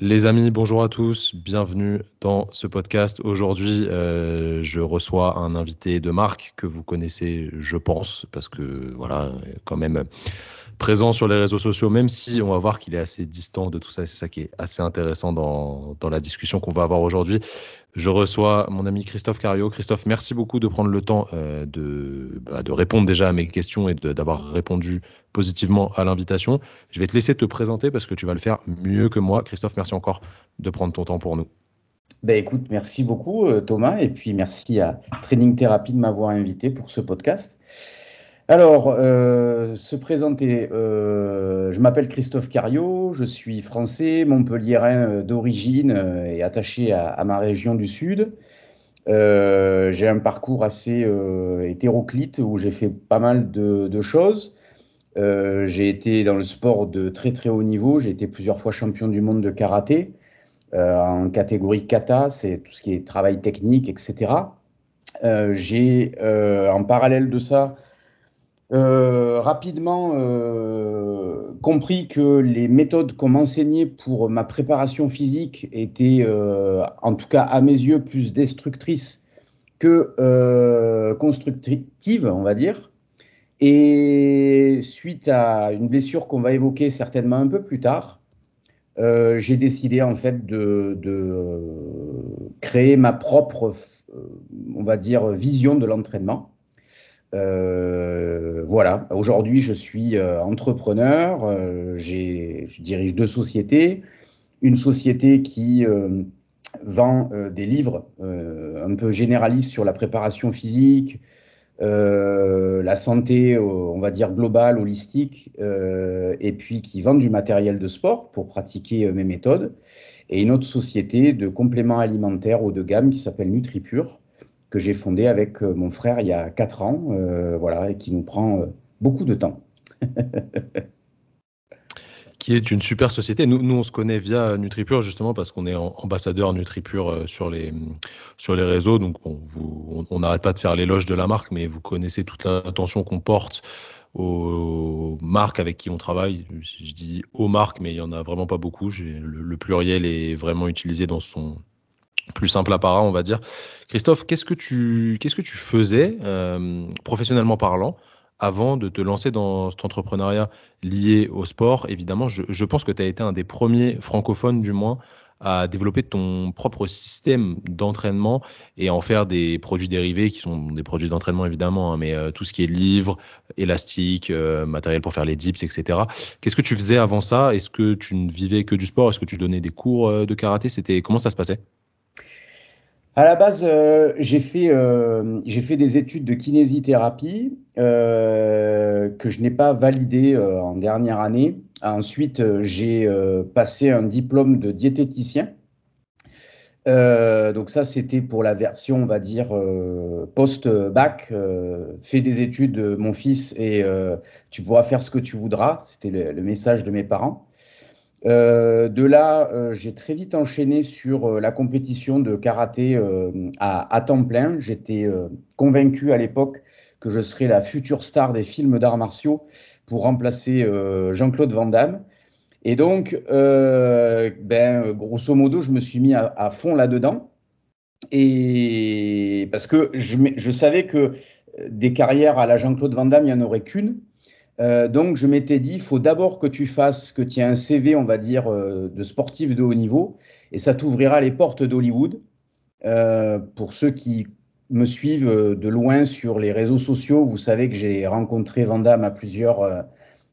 Les amis, bonjour à tous, bienvenue dans ce podcast. Aujourd'hui, euh, je reçois un invité de marque que vous connaissez, je pense, parce que voilà, quand même présent sur les réseaux sociaux, même si on va voir qu'il est assez distant de tout ça. C'est ça qui est assez intéressant dans, dans la discussion qu'on va avoir aujourd'hui. Je reçois mon ami Christophe Cario. Christophe, merci beaucoup de prendre le temps euh, de, bah, de répondre déjà à mes questions et d'avoir répondu positivement à l'invitation. Je vais te laisser te présenter parce que tu vas le faire mieux que moi. Christophe, merci encore de prendre ton temps pour nous. Ben écoute, merci beaucoup euh, Thomas et puis merci à Training Therapy de m'avoir invité pour ce podcast. Alors, euh, se présenter, euh, je m'appelle Christophe Cario, je suis français, montpelliérain euh, d'origine et attaché à, ma région du Sud. J'ai un parcours assez hétéroclite où j'ai fait pas mal de, de choses. j'ai été dans le sport de très très haut niveau, j'ai été plusieurs fois champion du monde de karaté en catégorie kata, c'est tout ce qui est travail technique, etc. j'ai en parallèle de ça euh, rapidement euh, compris que les méthodes qu'on m'enseignait pour ma préparation physique étaient, euh, en tout cas à mes yeux, plus destructrices que constructives, on va dire. Et suite à une blessure qu'on va évoquer certainement un peu plus tard, j'ai décidé en fait de, de, créer ma propre, on va dire, vision de l'entraînement euh, voilà, aujourd'hui je suis euh, entrepreneur, euh, je dirige deux sociétés, une société qui vend des livres un peu généralistes sur la préparation physique, la santé, on va dire globale, holistique, et puis qui vend du matériel de sport pour pratiquer mes méthodes, et une autre société de compléments alimentaires haut de gamme qui s'appelle NutriPure que j'ai fondé avec euh, mon frère il y a quatre ans, euh, voilà, et qui nous prend euh, beaucoup de temps. qui est une super société. Nous, on se connaît via NutriPure justement parce qu'on est ambassadeur NutriPure sur les, sur les réseaux. Donc, on n'arrête pas de faire l'éloge de la marque, mais vous connaissez toute l'attention qu'on porte aux marques avec qui on travaille. Je dis aux marques, mais il y en a vraiment pas beaucoup. Le pluriel est vraiment utilisé dans son, plus simple apparat, on va dire. Christophe, qu'est-ce que tu, faisais euh, professionnellement parlant avant de te lancer dans cet entrepreneuriat lié au sport? Évidemment, je, pense que tu as été un des premiers francophones, du moins, à développer ton propre système d'entraînement et en faire des produits dérivés qui sont des produits d'entraînement évidemment, hein, mais euh, tout ce qui est livres, élastiques, euh, matériel pour faire les dips, etc. Qu'est-ce que tu faisais avant ça? Est-ce que tu ne vivais que du sport? Est-ce que tu donnais des cours de karaté? C'était comment ça se passait? À la base, euh, j'ai fait, euh, fait des études de kinésithérapie euh, que je n'ai pas validées euh, en dernière année. Ensuite, euh, j'ai passé un diplôme de diététicien. donc ça, c'était pour la version, on va dire, post-bac. fais des études, mon fils, et tu pourras faire ce que tu voudras. C'était le, le message de mes parents. Euh, de là, euh, j'ai très vite enchaîné sur euh, la compétition de karaté à, temps plein. J'étais convaincu à l'époque que je serais la future star des films d'arts martiaux pour remplacer Jean-Claude Van Damme. Et donc, ben, grosso modo, je me suis mis à, à fond là-dedans. Et parce que je, je savais que des carrières à la Jean-Claude Van Damme, il n'y en aurait qu'une. Euh, donc, je m'étais dit, il faut d'abord que tu fasses, que tu aies un CV, on va dire, euh, de sportif de haut niveau, et ça t'ouvrira les portes d'Hollywood. Euh, pour ceux qui me suivent de loin sur les réseaux sociaux, vous savez que j'ai rencontré Van à plusieurs,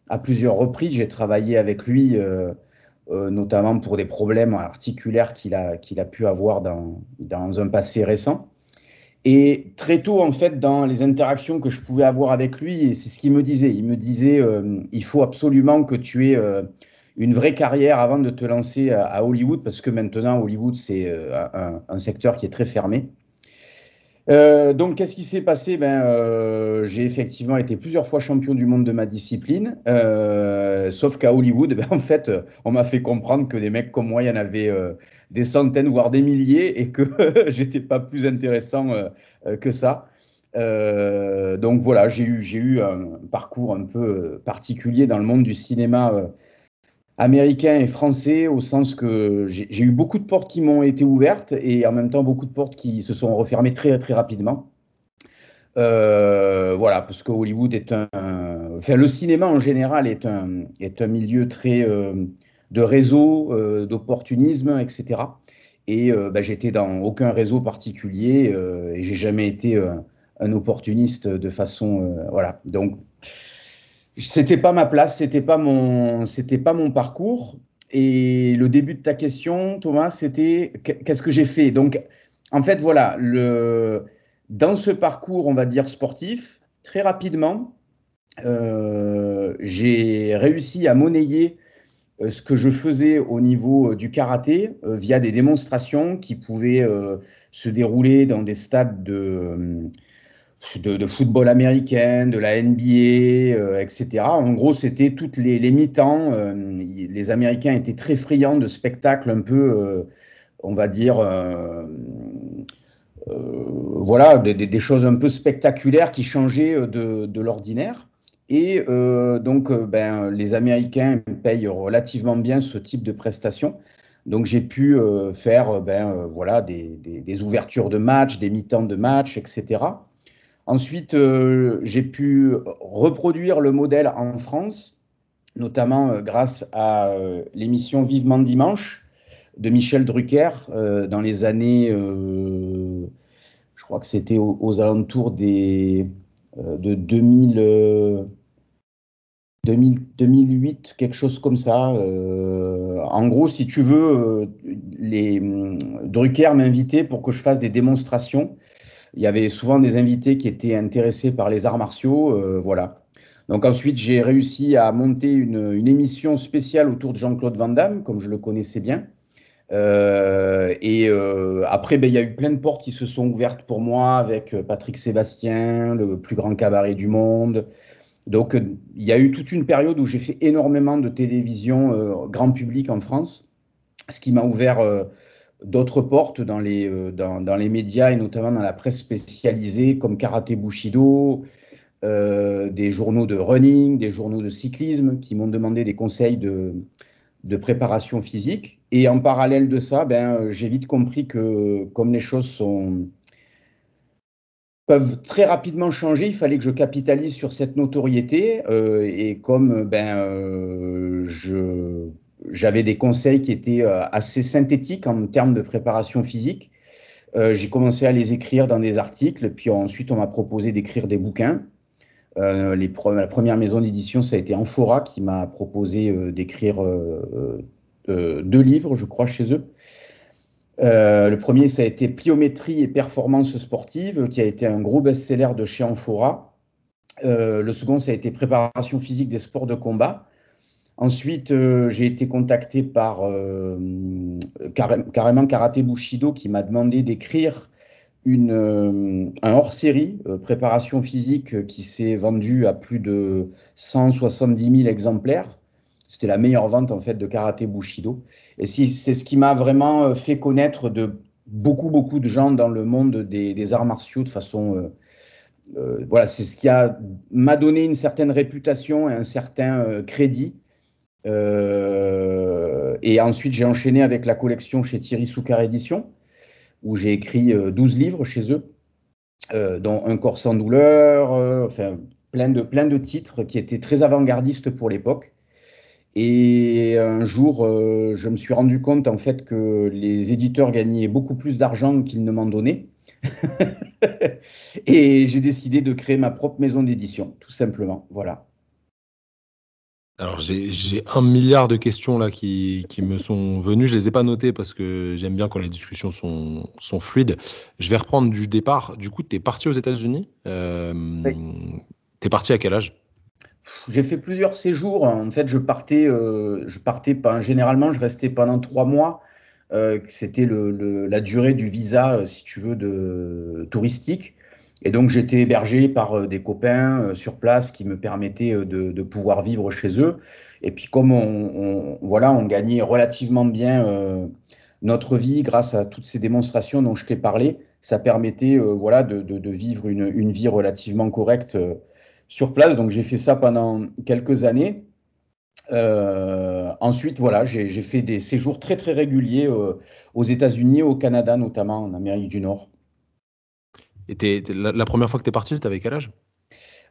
à plusieurs reprises. J'ai travaillé avec lui, notamment pour des problèmes articulaires qu'il a, qu'il a pu avoir dans, dans un passé récent. Et très tôt, en fait, dans les interactions que je pouvais avoir avec lui, c'est ce qu'il me disait. Il me disait, euh, il faut absolument que tu aies euh, une vraie carrière avant de te lancer à, Hollywood, parce que maintenant, Hollywood, c'est euh, un, un, secteur qui est très fermé. Donc, qu'est-ce qui s'est passé? Ben, J'ai effectivement été plusieurs fois champion du monde de ma discipline, euh, sauf qu'à Hollywood, ben, en fait, on m'a fait comprendre que des mecs comme moi, il y en avait des centaines, voire des milliers, et que j'étais pas plus intéressant euh, euh, que ça. Euh, donc voilà, j'ai eu, un parcours un peu particulier dans le monde du cinéma américain et français au sens que j'ai eu beaucoup de portes qui m'ont été ouvertes et en même temps beaucoup de portes qui se sont refermées très très rapidement. Euh, voilà, parce que Hollywood est un, enfin le cinéma en général est un milieu très euh, de réseau, euh, d'opportunisme, etc. Et euh, bah, j'étais dans aucun réseau particulier et j'ai jamais été un opportuniste de façon, voilà. Donc c'était pas ma place, c'était pas mon, c'était pas mon parcours. Et le début de ta question, Thomas, c'était qu'est-ce que j'ai fait? Donc, en fait, voilà, dans ce parcours, on va dire sportif, très rapidement, j'ai réussi à monnayer euh, ce que je faisais au niveau du karaté euh, via des démonstrations qui pouvaient euh, se dérouler dans des stades de football américain, de la NBA, euh, etc. En gros, c'était toutes les, mi-temps. Euh, les Américains étaient très friands de spectacles un peu, euh, on va dire, euh, euh, voilà, des, choses un peu spectaculaires qui changeaient de l'ordinaire. Et donc, ben, les Américains payent relativement bien ce type de prestations. Donc, j'ai pu faire, ben, voilà, des, ouvertures de matchs, des mi-temps de matchs, etc. Ensuite, euh, j'ai pu reproduire le modèle en France, notamment euh, grâce à euh, l'émission Vivement Dimanche de Michel Drucker euh, dans les années, euh, je crois que c'était aux, aux, alentours des, euh, de 2000, 2000, 2008, quelque chose comme ça. en gros, si tu veux, les, Drucker m'invitait pour que je fasse des démonstrations il y avait souvent des invités qui étaient intéressés par les arts martiaux, euh, voilà. Donc ensuite, j'ai réussi à monter une, une, émission spéciale autour de Jean-Claude Van Damme, comme je le connaissais bien. Euh, et euh, après, ben, il y a eu plein de portes qui se sont ouvertes pour moi avec Patrick Sébastien, le plus grand cabaret du monde. Donc il y a eu toute une période où j'ai fait énormément de télévision euh, grand public en France, ce qui m'a ouvert euh, d'autres portes dans les, euh, dans, les médias et notamment dans la presse spécialisée comme Karaté Bushido, euh, des journaux de running, des journaux de cyclisme qui m'ont demandé des conseils de, de, préparation physique. Et en parallèle de ça, ben, j'ai vite compris que comme les choses sont peuvent très rapidement changer, il fallait que je capitalise sur cette notoriété euh, et comme ben euh, j'avais des conseils qui étaient euh, assez synthétiques en termes de préparation physique. Euh, j'ai commencé à les écrire dans des articles, puis ensuite on m'a proposé d'écrire des bouquins. Euh, la première maison d'édition, ça a été Amphora qui m'a proposé euh, d'écrire euh, euh, deux livres, je crois, chez eux. Le premier, ça a été Pliométrie et performance sportive, qui a été un gros best-seller de chez Amphora. le second, ça a été Préparation physique des sports de combat. Ensuite, euh, j'ai été contacté par euh, carrément Karaté Bushido qui m'a demandé d'écrire une, euh, un hors-série, euh, préparation physique, euh, qui s'est vendu à plus de 170 000 exemplaires. C'était la meilleure vente en fait de Karaté Bushido. Et c'est ce qui m'a vraiment fait connaître de beaucoup, beaucoup de gens dans le monde des, arts martiaux de façon... voilà, c'est ce qui m'a donné une certaine réputation et un certain crédit euh, et ensuite, j'ai enchaîné avec la collection chez Thierry Soucar Édition, où j'ai écrit euh, 12 livres chez eux, euh, dont Un corps sans douleur, euh, enfin, plein de, plein de titres qui étaient très avant-gardistes pour l'époque. Et un jour, euh, je me suis rendu compte en fait que les éditeurs gagnaient beaucoup plus d'argent qu'ils ne m'en donnaient. et j'ai décidé de créer ma propre maison d'édition, tout simplement. Voilà. Alors j'ai un milliard de questions là qui, qui, me sont venues. Je les ai pas notées parce que j'aime bien quand les discussions sont, sont, fluides. Je vais reprendre du départ. Du coup, tu es parti aux États-Unis. Euh, oui. Tu es parti à quel âge? J'ai fait plusieurs séjours. En fait, je partais, euh, je partais pas, généralement, je restais pendant trois mois. Euh, C'était le, le, la durée du visa, euh, si tu veux, de touristique. Et donc j'étais hébergé par des copains sur place qui me permettaient de, de, pouvoir vivre chez eux. Et puis comme on, on voilà, on gagnait relativement bien notre vie grâce à toutes ces démonstrations dont je t'ai parlé, ça permettait voilà de, de, de, vivre une, une, vie relativement correcte sur place. Donc j'ai fait ça pendant quelques années. ensuite, voilà, j'ai fait des séjours très très réguliers aux États-Unis, au Canada notamment, en Amérique du Nord. Et la, première fois que tu es parti, c'était avec quel âge?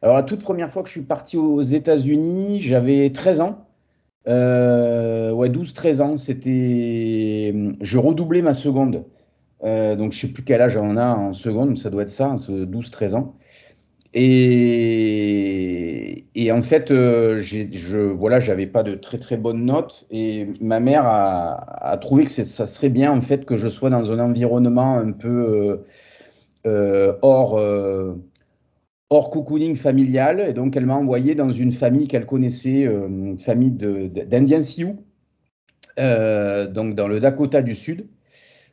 Alors, la toute première fois que je suis parti aux États-Unis, j'avais 13 ans. Euh, ouais, 12-13 ans. C'était. Je redoublais ma seconde. Euh, donc, je sais plus quel âge on a en seconde, ça doit être ça, 12-13 ans. Et, et en fait, euh, je voilà, j'avais pas de très très bonnes notes et ma mère a, trouvé que ça serait bien en fait que je sois dans un environnement un peu euh, euh, hors, hors cocooning familial. Et donc, elle m'a envoyé dans une famille qu'elle connaissait, une famille d'Indiens Sioux, donc dans le Dakota du Sud,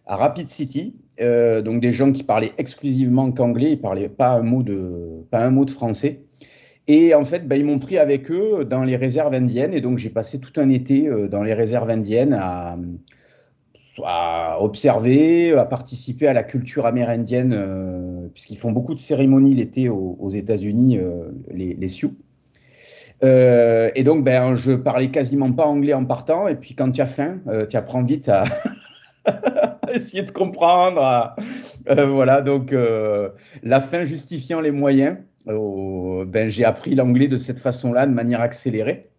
à Rapid City. donc, des gens qui parlaient exclusivement qu'anglais, ils parlaient pas un mot de, pas un mot de français. Et en fait, ben, ils m'ont pris avec eux dans les réserves indiennes. Et donc, j'ai passé tout un été dans les réserves indiennes à, observer, à participer à la culture amérindienne, euh, puisqu'ils font beaucoup de cérémonies l'été aux, États-Unis, euh, les, Sioux. Euh, et donc, ben, je parlais quasiment pas anglais en partant. Et puis, quand tu as faim, tu apprends vite à, essayer de comprendre. voilà, donc la fin justifiant les moyens. Ben, j'ai appris l'anglais de cette façon-là, de manière accélérée.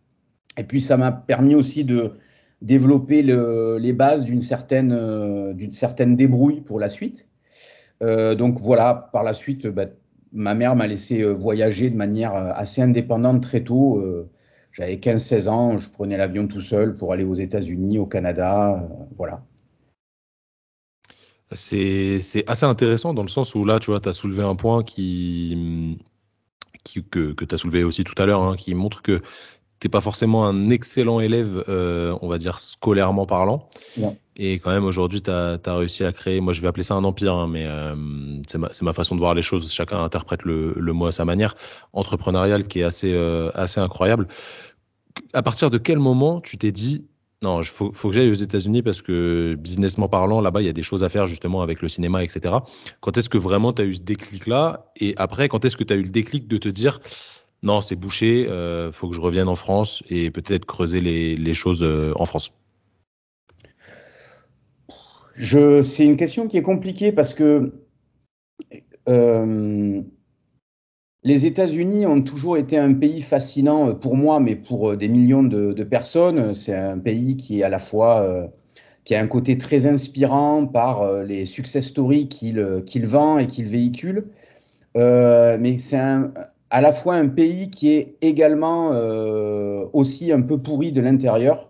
Et puis, ça m'a permis aussi de développer le, les bases d'une certaine, euh, d'une certaine débrouille pour la suite. Euh, donc voilà, par la suite, bah, ma mère m'a laissé euh, voyager de manière assez indépendante très tôt. J'avais 15-16 ans, je prenais l'avion tout seul pour aller aux États-Unis, au Canada, voilà. C'est assez intéressant dans le sens où là, tu vois, tu as soulevé un point qui, qui que, que tu as soulevé aussi tout à l'heure, hein, qui montre que t'es pas forcément un excellent élève, euh, on va dire scolairement parlant. Et quand même, aujourd'hui, tu as, réussi à créer, moi je vais appeler ça un empire, hein, mais euh, c'est ma, ma, façon de voir les choses, chacun interprète le, le mot à sa manière, entrepreneurial qui est assez, euh, assez incroyable. À partir de quel moment tu t'es dit, non, il faut, que j'aille aux États-Unis parce que businessment parlant, là-bas, il y a des choses à faire justement avec le cinéma, etc. Quand est-ce que vraiment tu as eu ce déclic-là? Et après, quand est-ce que tu as eu le déclic de te dire, non, c'est bouché, euh, faut que je revienne en France et peut-être creuser les, choses euh, en France? C'est une question qui est compliquée parce que euh, les États-Unis ont toujours été un pays fascinant pour moi, mais pour des millions de, personnes. C'est un pays qui est à la fois qui a un côté très inspirant par les success stories qu'il vend et qu'il véhicule. mais c'est à la fois un pays qui est également euh, aussi un peu pourri de l'intérieur.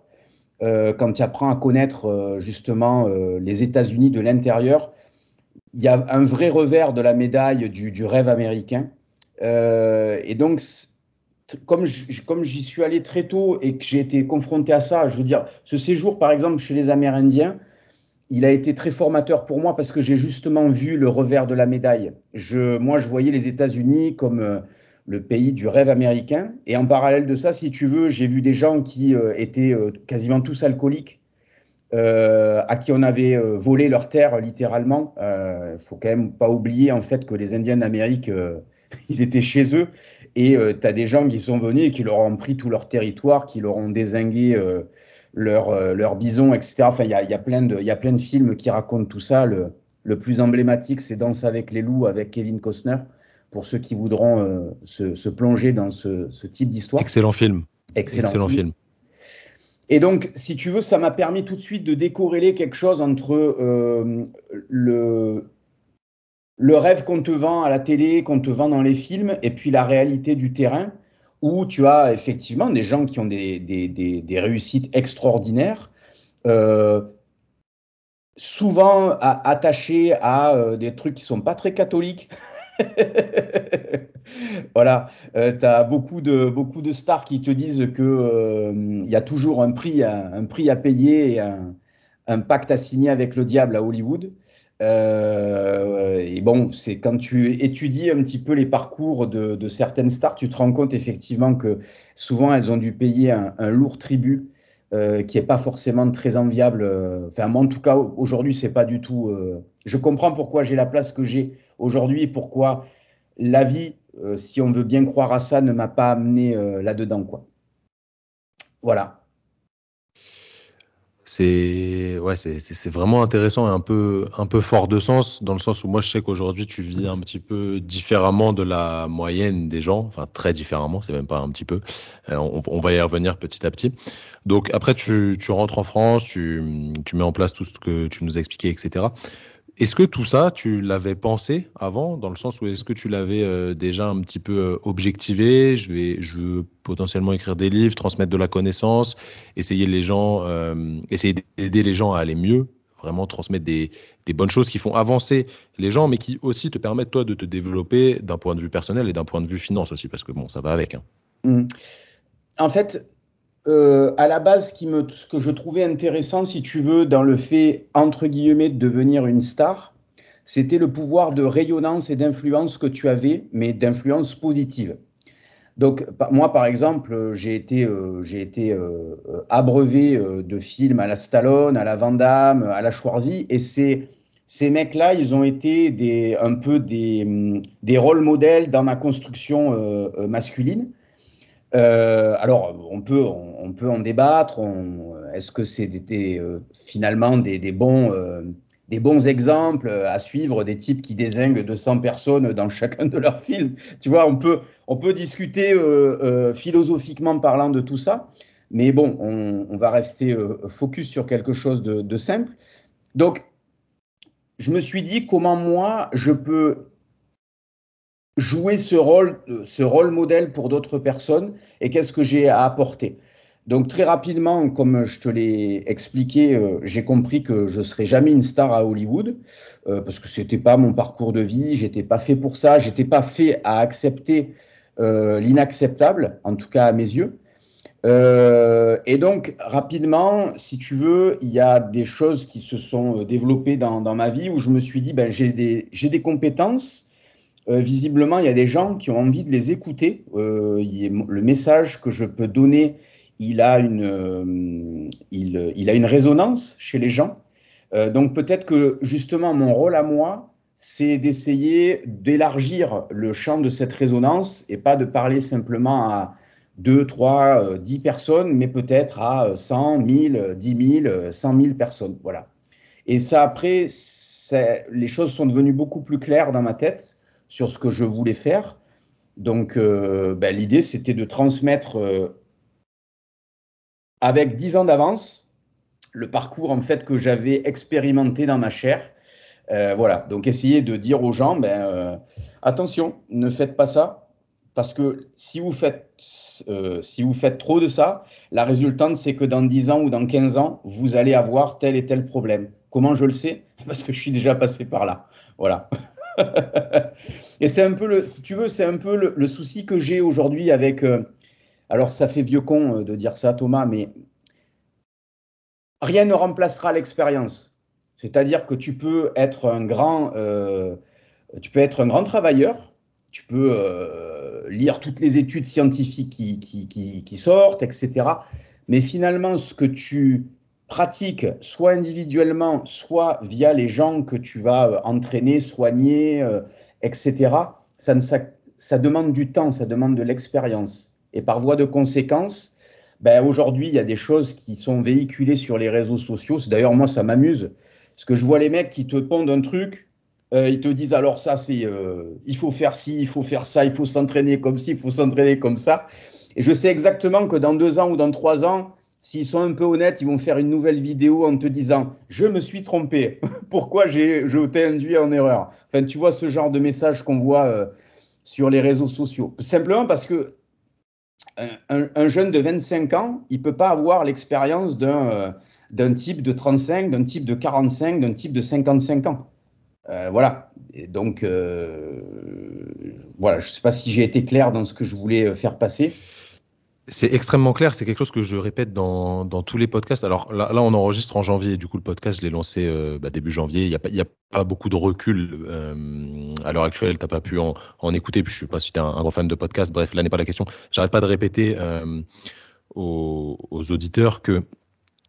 Euh, quand tu apprends à connaître euh, justement euh, les États-Unis de l'intérieur, il y a un vrai revers de la médaille du rêve américain. Euh, et donc, comme j'y suis allé très tôt et que j'ai été confronté à ça, je veux dire, ce séjour par exemple chez les Amérindiens, il a été très formateur pour moi parce que j'ai justement vu le revers de la médaille. Moi, je voyais les États-Unis comme le pays du rêve américain. Et en parallèle de ça, si tu veux, j'ai vu des gens qui euh, étaient euh, quasiment tous alcooliques, euh, à qui on avait volé leur terre littéralement. Il faut quand même pas oublier en fait que les Indiens d'Amérique, ils étaient chez eux. Et tu as des gens qui sont venus et qui leur ont pris tout leur territoire, qui leur ont désingué leur, leur bison, etc. Enfin, il y a, y, a plein de, y a plein de films qui racontent tout ça. Le, le plus emblématique, c'est Danse avec les loups avec Kevin Costner pour ceux qui voudront euh, se, plonger dans ce, type d'histoire. Excellent film. Excellent, film. Et donc, si tu veux, ça m'a permis tout de suite de décorréler quelque chose entre euh, le, le rêve qu'on te vend à la télé, qu'on te vend dans les films, et puis la réalité du terrain, où tu as effectivement des gens qui ont des, des, réussites extraordinaires, euh, souvent attachés à des trucs qui sont pas très catholiques. voilà, euh, tu as beaucoup de, beaucoup de stars qui te disent qu'il euh, y a toujours un prix, un prix à payer et un, pacte à signer avec le diable à Hollywood. Euh, et bon, c'est quand tu étudies un petit peu les parcours de, de, certaines stars, tu te rends compte effectivement que souvent elles ont dû payer un, lourd tribut euh, qui est pas forcément très enviable. Euh, enfin, moi, en tout cas, aujourd'hui, c'est pas du tout. Euh, je comprends pourquoi j'ai la place que j'ai aujourd'hui et pourquoi la vie, si on veut bien croire à ça, ne m'a pas amené là-dedans, quoi. Voilà. C'est ouais, c'est vraiment intéressant et un peu un peu fort de sens dans le sens où moi je sais qu'aujourd'hui tu vis un petit peu différemment de la moyenne des gens, enfin très différemment, c'est même pas un petit peu. Euh, on, on, va y revenir petit à petit. Donc après tu, tu rentres en France, tu, tu mets en place tout ce que tu nous as expliqué, etc. Est-ce que tout ça, tu l'avais pensé avant, dans le sens où est-ce que tu l'avais euh, déjà un petit peu euh, objectivé? Je vais, je veux potentiellement écrire des livres, transmettre de la connaissance, essayer les gens, euh, essayer d'aider les gens à aller mieux, vraiment transmettre des, bonnes choses qui font avancer les gens, mais qui aussi te permettent toi de te développer d'un point de vue personnel et d'un point de vue finance aussi, parce que bon, ça va avec. Hein. Mmh. En fait, euh, à la base, ce, que je trouvais intéressant, si tu veux, dans le fait, entre guillemets, de devenir une star, c'était le pouvoir de rayonnance et d'influence que tu avais, mais d'influence positive. Donc, moi, par exemple, j'ai été, euh, j'ai été euh, abreuvé euh, de films à la Stallone, à la Van Damme, à la Schwarzy, et ces, ces mecs-là, ils ont été des, un peu des, des rôles modèles dans ma construction euh, masculine. Euh, alors, on peut, on, peut en débattre. Est-ce que c'est euh, finalement des, bons, euh, des bons exemples à suivre, des types qui désinguent 200 personnes dans chacun de leurs films? Tu vois, on peut, on peut discuter philosophiquement parlant de tout ça, mais bon, on, va rester focus sur quelque chose de, de simple. Donc, je me suis dit comment moi je peux jouer ce rôle, ce rôle modèle pour d'autres personnes et qu'est-ce que j'ai à apporter. Donc très rapidement, comme je te l'ai expliqué, euh, j'ai compris que je serais jamais une star à Hollywood euh, parce que c'était pas mon parcours de vie, j'étais pas fait pour ça, j'étais pas fait à accepter euh, l'inacceptable, en tout cas à mes yeux. Euh, et donc rapidement, si tu veux, il y a des choses qui se sont développées dans, ma vie où je me suis dit, ben j'ai des compétences euh, visiblement, il y a des gens qui ont envie de les écouter. Euh, le message que je peux donner, il a une, euh, il, il, a une résonance chez les gens. Euh, donc peut-être que justement, mon rôle à moi, c'est d'essayer d'élargir le champ de cette résonance et pas de parler simplement à 2, 3, 10 personnes, mais peut-être à 100, 1000, 10 000, 100 000 personnes. Voilà. Et ça, après, les choses sont devenues beaucoup plus claires dans ma tête sur ce que je voulais faire. Donc, euh, ben, l'idée, c'était de transmettre euh, avec dix ans d'avance le parcours en fait que j'avais expérimenté dans ma chair. Euh, voilà, donc essayer de dire aux gens, ben, attention, ne faites pas ça, parce que si vous faites, si vous faites trop de ça, la résultante, c'est que dans 10 ans ou dans 15 ans, vous allez avoir tel et tel problème. Comment je le sais? Parce que je suis déjà passé par là. Voilà. Et c'est un peu le, si tu veux, c'est un peu le, souci que j'ai aujourd'hui avec. Euh, alors, ça fait vieux con euh, de dire ça, Thomas, mais rien ne remplacera l'expérience. C'est-à-dire que tu peux être un grand, euh, tu peux être un grand travailleur, tu peux lire toutes les études scientifiques qui, qui, qui, qui sortent, etc. Mais finalement, ce que tu pratique soit individuellement, soit via les gens que tu vas euh, entraîner, soigner, euh, etc., ça, ne, ça, ça, demande du temps, ça demande de l'expérience. Et par voie de conséquence, ben aujourd'hui, il y a des choses qui sont véhiculées sur les réseaux sociaux. D'ailleurs, moi, ça m'amuse. Parce que je vois les mecs qui te pondent un truc, euh, ils te disent alors ça, c'est euh, il faut faire ci, il faut faire ça, il faut s'entraîner comme ci, il faut s'entraîner comme ça. Et je sais exactement que dans deux ans ou dans trois ans, S'ils sont un peu honnêtes, ils vont faire une nouvelle vidéo en te disant Je me suis trompé. Pourquoi j'ai, je t'ai induit en erreur? Enfin, tu vois ce genre de message qu'on voit euh, sur les réseaux sociaux. Simplement parce que un, un, jeune de 25 ans, il peut pas avoir l'expérience d'un, type de 35, d'un type de 45, d'un type de 55 ans. Euh, voilà. Donc, euh, voilà, je ne sais pas si j'ai été clair dans ce que je voulais faire passer. C'est extrêmement clair, c'est quelque chose que je répète dans, dans tous les podcasts. Alors là, on enregistre en janvier, du coup le podcast, je l'ai lancé euh, bah, début janvier. Il n'y a, pas, y a pas beaucoup de recul euh, à l'heure actuelle, tu n'as pas pu en, écouter, puis je ne sais pas si tu es un, gros fan de podcast, bref, là n'est pas la question. J'arrête pas de répéter euh, aux, auditeurs que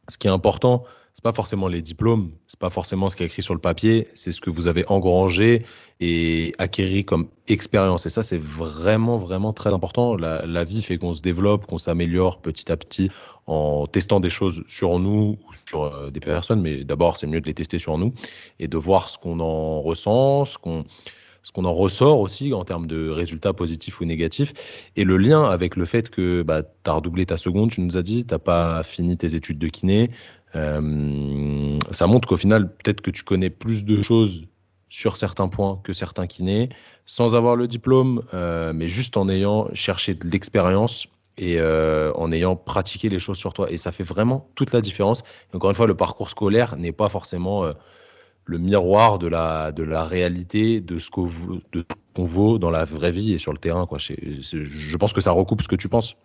ce qui est important, c'est pas forcément les diplômes, c'est pas forcément ce qui est écrit sur le papier, c'est ce que vous avez engrangé et acquéri comme expérience. Et ça, c'est vraiment, vraiment très important. La, vie fait qu'on se développe, qu'on s'améliore petit à petit en testant des choses sur nous ou sur euh, des personnes. Mais d'abord, c'est mieux de les tester sur nous et de voir ce qu'on en ressent, ce qu'on ce qu'on en ressort aussi en termes de résultats positifs ou négatifs. Et le lien avec le fait que bah, tu as redoublé ta seconde, tu nous as dit, tu n'as pas fini tes études de kiné, euh, ça montre qu'au final, peut-être que tu connais plus de choses sur certains points que certains kinés, sans avoir le diplôme, euh, mais juste en ayant cherché de l'expérience et euh, en ayant pratiqué les choses sur toi. Et ça fait vraiment toute la différence. Encore une fois, le parcours scolaire n'est pas forcément le miroir de la, de la réalité de ce qu'on vaut dans la vraie vie et sur le terrain. Je pense que ça recoupe ce que tu penses.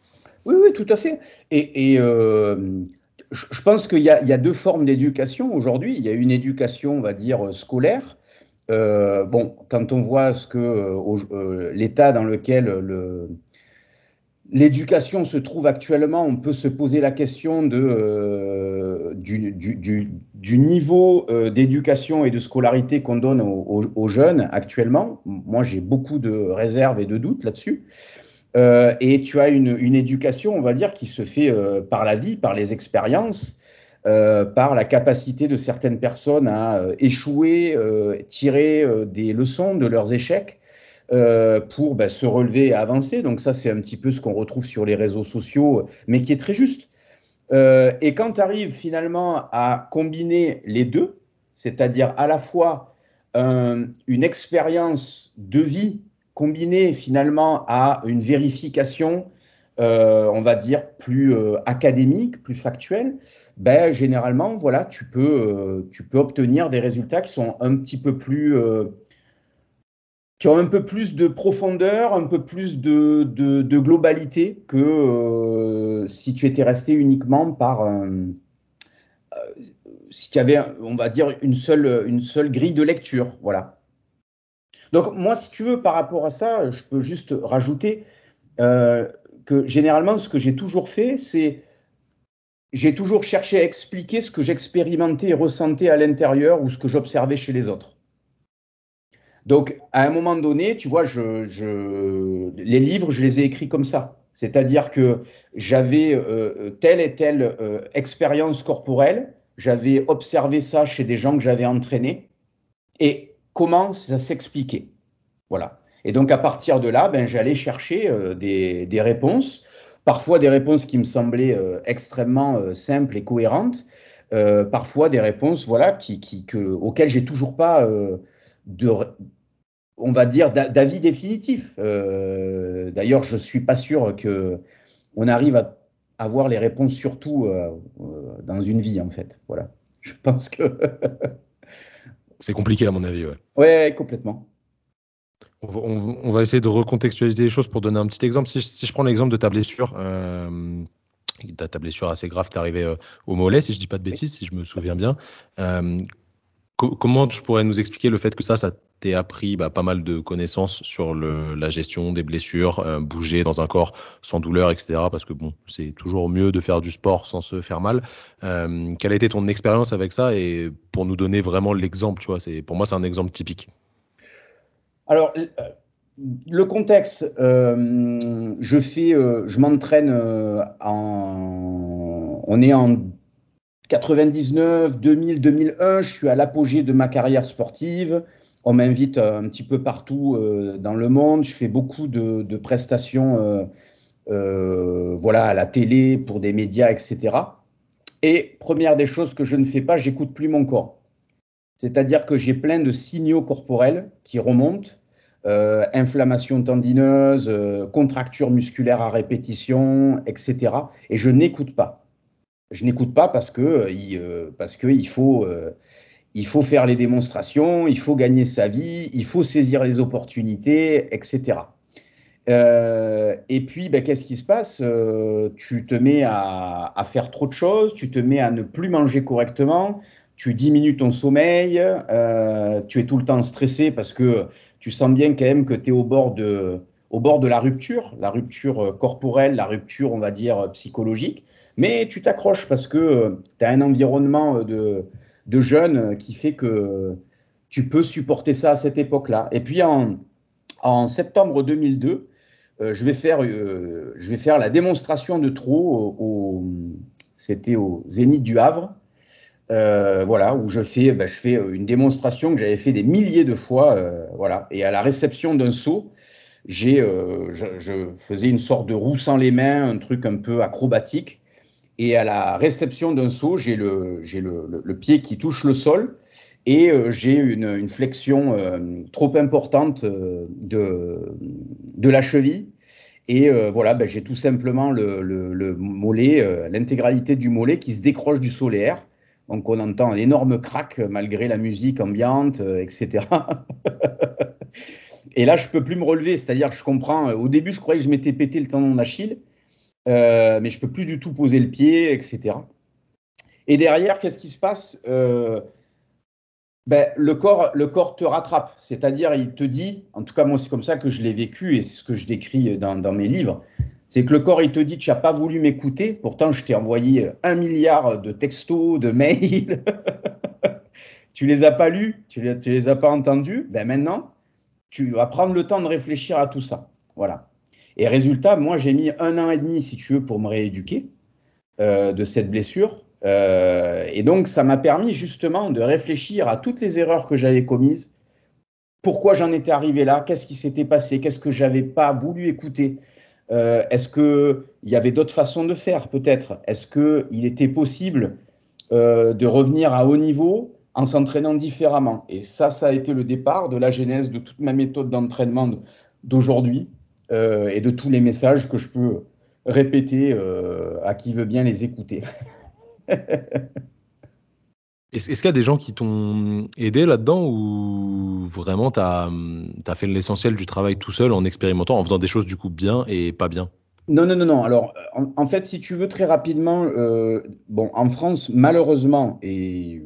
Oui, oui, tout à fait. Et, je pense qu'il y, a deux formes d'éducation aujourd'hui. Il y a une éducation, on va dire, scolaire. Euh, bon, quand on voit ce que euh, euh l'état dans lequel le, l'éducation se trouve actuellement, on peut se poser la question de, euh, du, du, du, niveau euh, d'éducation et de scolarité qu'on donne aux, jeunes actuellement. Moi, j'ai beaucoup de réserves et de doutes là-dessus. Euh, et tu as une, éducation, on va dire, qui se fait euh, par la vie, par les expériences, euh, par la capacité de certaines personnes à échouer, tirer des leçons de leurs échecs pour ben, se relever et avancer. Donc ça, c'est un petit peu ce qu'on retrouve sur les réseaux sociaux, mais qui est très juste. et quand tu arrives finalement à combiner les deux, c'est-à-dire à la fois un, une expérience de vie combiné finalement à une vérification, euh, on va dire, plus euh, académique, plus factuelle, ben, généralement, voilà, tu peux, euh, tu peux obtenir des résultats qui sont un petit peu plus. Qui ont un peu plus de profondeur, un peu plus de, de, globalité que si tu étais resté uniquement par si tu avais, on va dire, une seule, une seule grille de lecture. Voilà. Donc moi, si tu veux, par rapport à ça, je peux juste rajouter euh, que généralement, ce que j'ai toujours fait, c'est j'ai toujours cherché à expliquer ce que j'expérimentais et ressentais à l'intérieur ou ce que j'observais chez les autres. Donc, à un moment donné, tu vois, les livres, je les ai écrits comme ça. C'est-à-dire que j'avais euh, telle et telle euh, expérience corporelle, j'avais observé ça chez des gens que j'avais entraînés, et comment ça s'expliquait. Voilà. Et donc à partir de là, ben, j'allais chercher euh, des, des, réponses, parfois des réponses qui me semblaient euh, extrêmement euh, simples et cohérentes, parfois des réponses voilà, qui, qui, que, j'ai toujours pas de, on va dire, d'avis définitif. D'ailleurs, je suis pas sûr que on arrive à avoir les réponses surtout dans une vie en fait. Voilà. Je pense que C'est compliqué à mon avis, ouais. Ouais, complètement. On va, on, on va, essayer de recontextualiser les choses pour donner un petit exemple. Si, si je prends l'exemple de ta blessure, euh, ta, blessure assez grave qui est arrivée euh, au mollet, si je dis pas de bêtises, si je me souviens bien. Euh, comment tu pourrais nous expliquer le fait que ça, ça t'ait appris bah, pas mal de connaissances sur la gestion des blessures, euh, bouger dans un corps sans douleur, etc. Parce que bon, c'est toujours mieux de faire du sport sans se faire mal. Euh, quelle a été ton expérience avec ça? Et pour nous donner vraiment l'exemple, tu vois, pour moi c'est un exemple typique. Alors le contexte, euh, je fais, euh, je m'entraîne en, on est en 99, 2000, 2001, je suis à l'apogée de ma carrière sportive. On m'invite un petit peu partout euh, dans le monde. Je fais beaucoup de, prestations, euh, euh, voilà, à la télé, pour des médias, etc. Et première des choses que je ne fais pas, j'écoute plus mon corps. C'est-à-dire que j'ai plein de signaux corporels qui remontent, euh, inflammation tendineuse, euh, contracture musculaire à répétition, etc. Et je n'écoute pas je n'écoute pas parce que euh, il, euh, parce que il faut euh, il faut faire les démonstrations, il faut gagner sa vie, il faut saisir les opportunités, etc. Et puis, ben, qu'est-ce qui se passe Tu te mets à, faire trop de choses, tu te mets à ne plus manger correctement, tu diminues ton sommeil, tu es tout le temps stressé parce que tu sens bien quand même que tu es au bord de, au bord de la rupture, la rupture corporelle, la rupture, on va dire, psychologique. Mais tu t'accroches parce que tu as un environnement de, jeunes qui fait que tu peux supporter ça à cette époque-là. Et puis en, septembre 2002, euh, je, vais faire, euh, la démonstration de trot au, c'était au Zénith du Havre. Euh, voilà, où je fais, fais une démonstration que j'avais fait des milliers de fois, euh, voilà. Et à la réception d'un saut, j'ai, euh, je, je, faisais une sorte de roue sans les mains, un truc un peu acrobatique. Et à la réception d'un saut, j'ai le, j'ai le, le, pied qui touche le sol et euh, j'ai une, une, flexion euh, trop importante euh, de, de la cheville. Et voilà, ben, j'ai tout simplement le, le mollet, l'intégralité du mollet qui se décroche du solaire. Donc on entend un énorme crack malgré la musique ambiante, etc. et là, je peux plus me relever. C'est-à-dire que je comprends. Au début, je croyais que je m'étais pété le tendon d'Achille, euh, mais je peux plus du tout poser le pied, etc. Et derrière, qu'est-ce qui se passe euh, ben, le, corps, le corps te rattrape, c'est-à-dire il te dit, en tout cas moi c'est comme ça que je l'ai vécu et ce que je décris dans, dans mes livres, c'est que le corps il te dit tu n'as pas voulu m'écouter, pourtant je t'ai envoyé un milliard de textos, de mails, tu les as pas lus, tu les, tu les as pas entendus, ben maintenant tu vas prendre le temps de réfléchir à tout ça, voilà. Et résultat, moi j'ai mis un an et demi si tu veux pour me rééduquer euh, de cette blessure. Euh, et donc, ça m'a permis justement de réfléchir à toutes les erreurs que j'avais commises, pourquoi j'en étais arrivé là, qu'est-ce qui s'était passé, qu'est-ce que j'avais pas voulu écouter? Euh, Est-ce qu'il y avait d'autres façons de faire peut-être? Est-ce qu'il était possible de revenir à haut niveau? En s'entraînant différemment Et ça, ça a été le départ de la genèse de toute ma méthode d'entraînement d'aujourd'hui euh, et de tous les messages que je peux répéter euh, à qui veut bien les écouter. Est-ce qu'il y a des gens qui t'ont aidé là-dedans ou vraiment tu as, fait l'essentiel du travail tout seul en expérimentant, en faisant des choses du coup bien et pas bien? Non, non, non, non. Alors, en, en, fait, si tu veux très rapidement, euh, bon, en France, malheureusement, et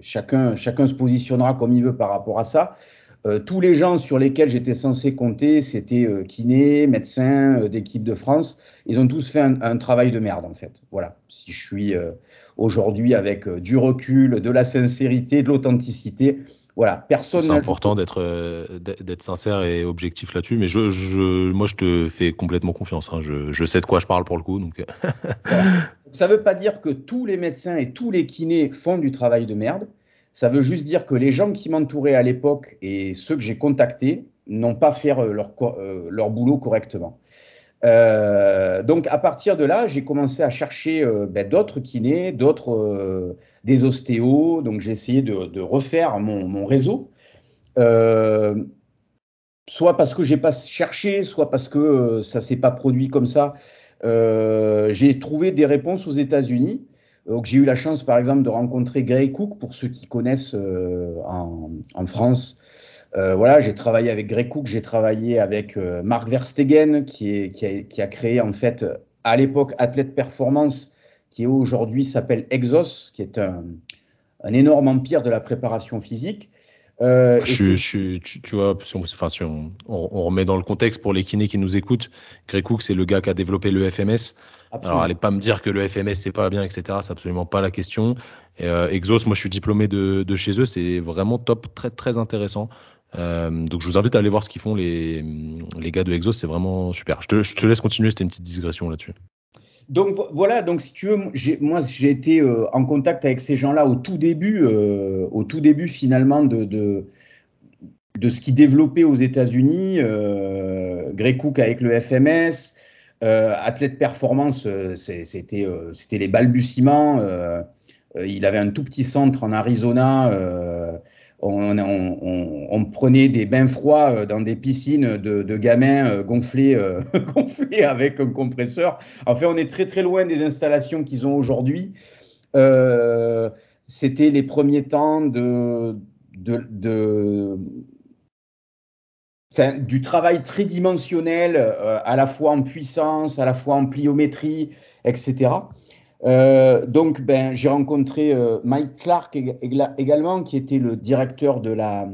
chacun, chacun se positionnera comme il veut par rapport à ça, euh, tous les gens sur lesquels j'étais censé compter, c'était euh, kinés, médecins euh, d'équipe de France. Ils ont tous fait un, un, travail de merde, en fait. Voilà. Si je suis euh, aujourd'hui avec euh, du recul, de la sincérité, de l'authenticité, voilà, personne. C'est important d'être d'être sincère et objectif là-dessus, mais je, je, moi, je te fais complètement confiance. Hein. Je, je, sais de quoi je parle pour le coup, donc. voilà. Ça ne veut pas dire que tous les médecins et tous les kinés font du travail de merde. Ça veut juste dire que les gens qui m'entouraient à l'époque et ceux que j'ai contactés n'ont pas fait leur, euh, leur boulot correctement. Euh, donc à partir de là, j'ai commencé à chercher euh, ben, d'autres kinés, d'autres euh, des ostéos. Donc j'ai essayé de, refaire mon, réseau, soit parce que j'ai pas cherché, soit parce que ça s'est pas produit comme ça. j'ai trouvé des réponses aux États-Unis. Donc j'ai eu la chance, par exemple, de rencontrer Gray Cook, pour ceux qui connaissent en, en, France. Euh, voilà, j'ai travaillé avec Gray Cook, j'ai travaillé avec euh, Mark Verstegen, qui, est, qui, a, qui, a, créé en fait à l'époque Athlète Performance, qui aujourd'hui s'appelle Exos, qui est un, un, énorme empire de la préparation physique. Euh, je, je, tu, tu, vois, si on, enfin, si on, on, on, remet dans le contexte pour les kinés qui nous écoutent, Greg Cook, c'est le gars qui a développé le FMS. Absolument. Alors, allez pas me dire que le FMS c'est pas bien, etc. C'est absolument pas la question. Et, euh, Exos, moi, je suis diplômé de, de chez eux, c'est vraiment top, très très intéressant. Euh, donc, je vous invite à aller voir ce qu'ils font les, les gars de Exos, c'est vraiment super. Je te, je te laisse continuer, c'était une petite digression là-dessus. Donc voilà, donc si tu veux, moi j'ai été euh, en contact avec ces gens-là au tout début, euh, au tout début finalement de, de, de ce qui développait aux États-Unis, Grey Cook avec le FMS, Athlète Performance, c'était c'était les balbutiements. il avait un tout petit centre en Arizona on, prenait des bains froids euh, dans des piscines de, gamins euh, gonflés, euh, gonflés avec un compresseur. En fait, on est très très loin des installations qu'ils ont aujourd'hui. C'était les premiers temps de, enfin, du travail tridimensionnel, à la fois en puissance, à la fois en pliométrie, etc. Euh, donc, ben, j'ai rencontré euh, Mike Clark également, qui était le directeur de la,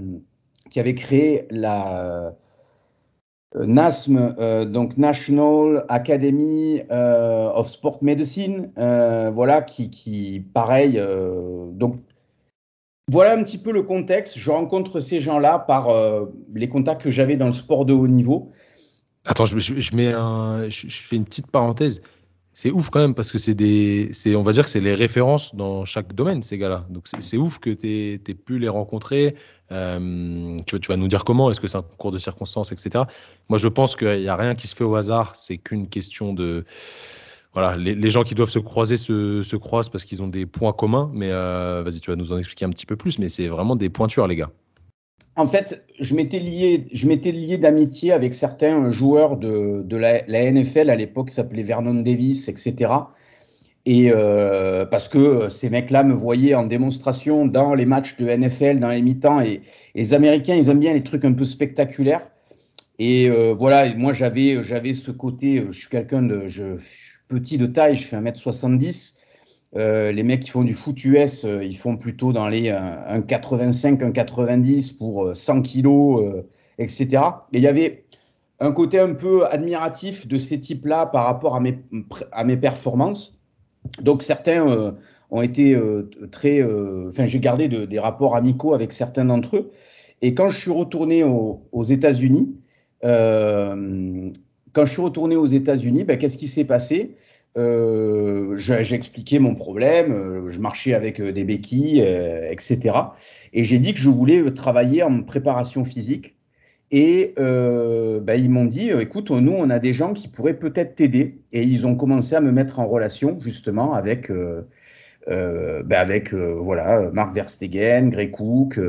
qui avait créé la, NASM, donc National Academy of Sport Medicine, voilà, qui, qui pareil, donc voilà un petit peu le contexte. Je rencontre ces gens-là par les contacts que j'avais dans le sport de haut niveau. Attends, je, fais une petite parenthèse c'est ouf quand même parce que c'est des, c'est, on va dire que c'est les références dans chaque domaine ces gars-là. Donc c'est, ouf que tu aies pu les rencontrer. Euh, tu, tu, vas nous dire comment, est-ce que c'est un concours de circonstances, etc. Moi je pense qu'il n'y a rien qui se fait au hasard. C'est qu'une question de, voilà, les, gens qui doivent se croiser se, se croisent parce qu'ils ont des points communs. Mais euh, vas-y, tu vas nous en expliquer un petit peu plus. Mais c'est vraiment des pointures les gars en fait, je m'étais lié, je m'étais lié d'amitié avec certains joueurs de, la, NFL à l'époque, s'appelait Vernon Davis, etc. Et euh, parce que ces mecs-là me voyaient en démonstration dans les matchs de NFL, dans les mi-temps, et, les Américains, ils aiment bien les trucs un peu spectaculaires. Et euh, voilà, moi j'avais, j'avais ce côté, je suis quelqu'un de, je, je, suis petit de taille, je fais 1m70. Euh, les mecs qui font du foot US, euh, ils font plutôt dans les 1,85, euh, 1,90 pour 100 kilos, etc. Et il y avait un côté un peu admiratif de ces types-là par rapport à mes, performances. Donc certains ont été très... Enfin, j'ai gardé des rapports amicaux avec certains d'entre eux. Et quand je suis retourné aux États-Unis, quand je suis retourné aux États-Unis, ben, qu'est-ce qui s'est passé? Euh, j'ai expliqué mon problème, euh, je marchais avec euh, des béquilles, etc. Et j'ai dit que je voulais travailler en préparation physique. Et bah, ils m'ont dit, écoute, nous, on a des gens qui pourraient peut-être t'aider. Et ils ont commencé à me mettre en relation justement avec, bah, avec voilà, Marc Verstegen, Greg Cook.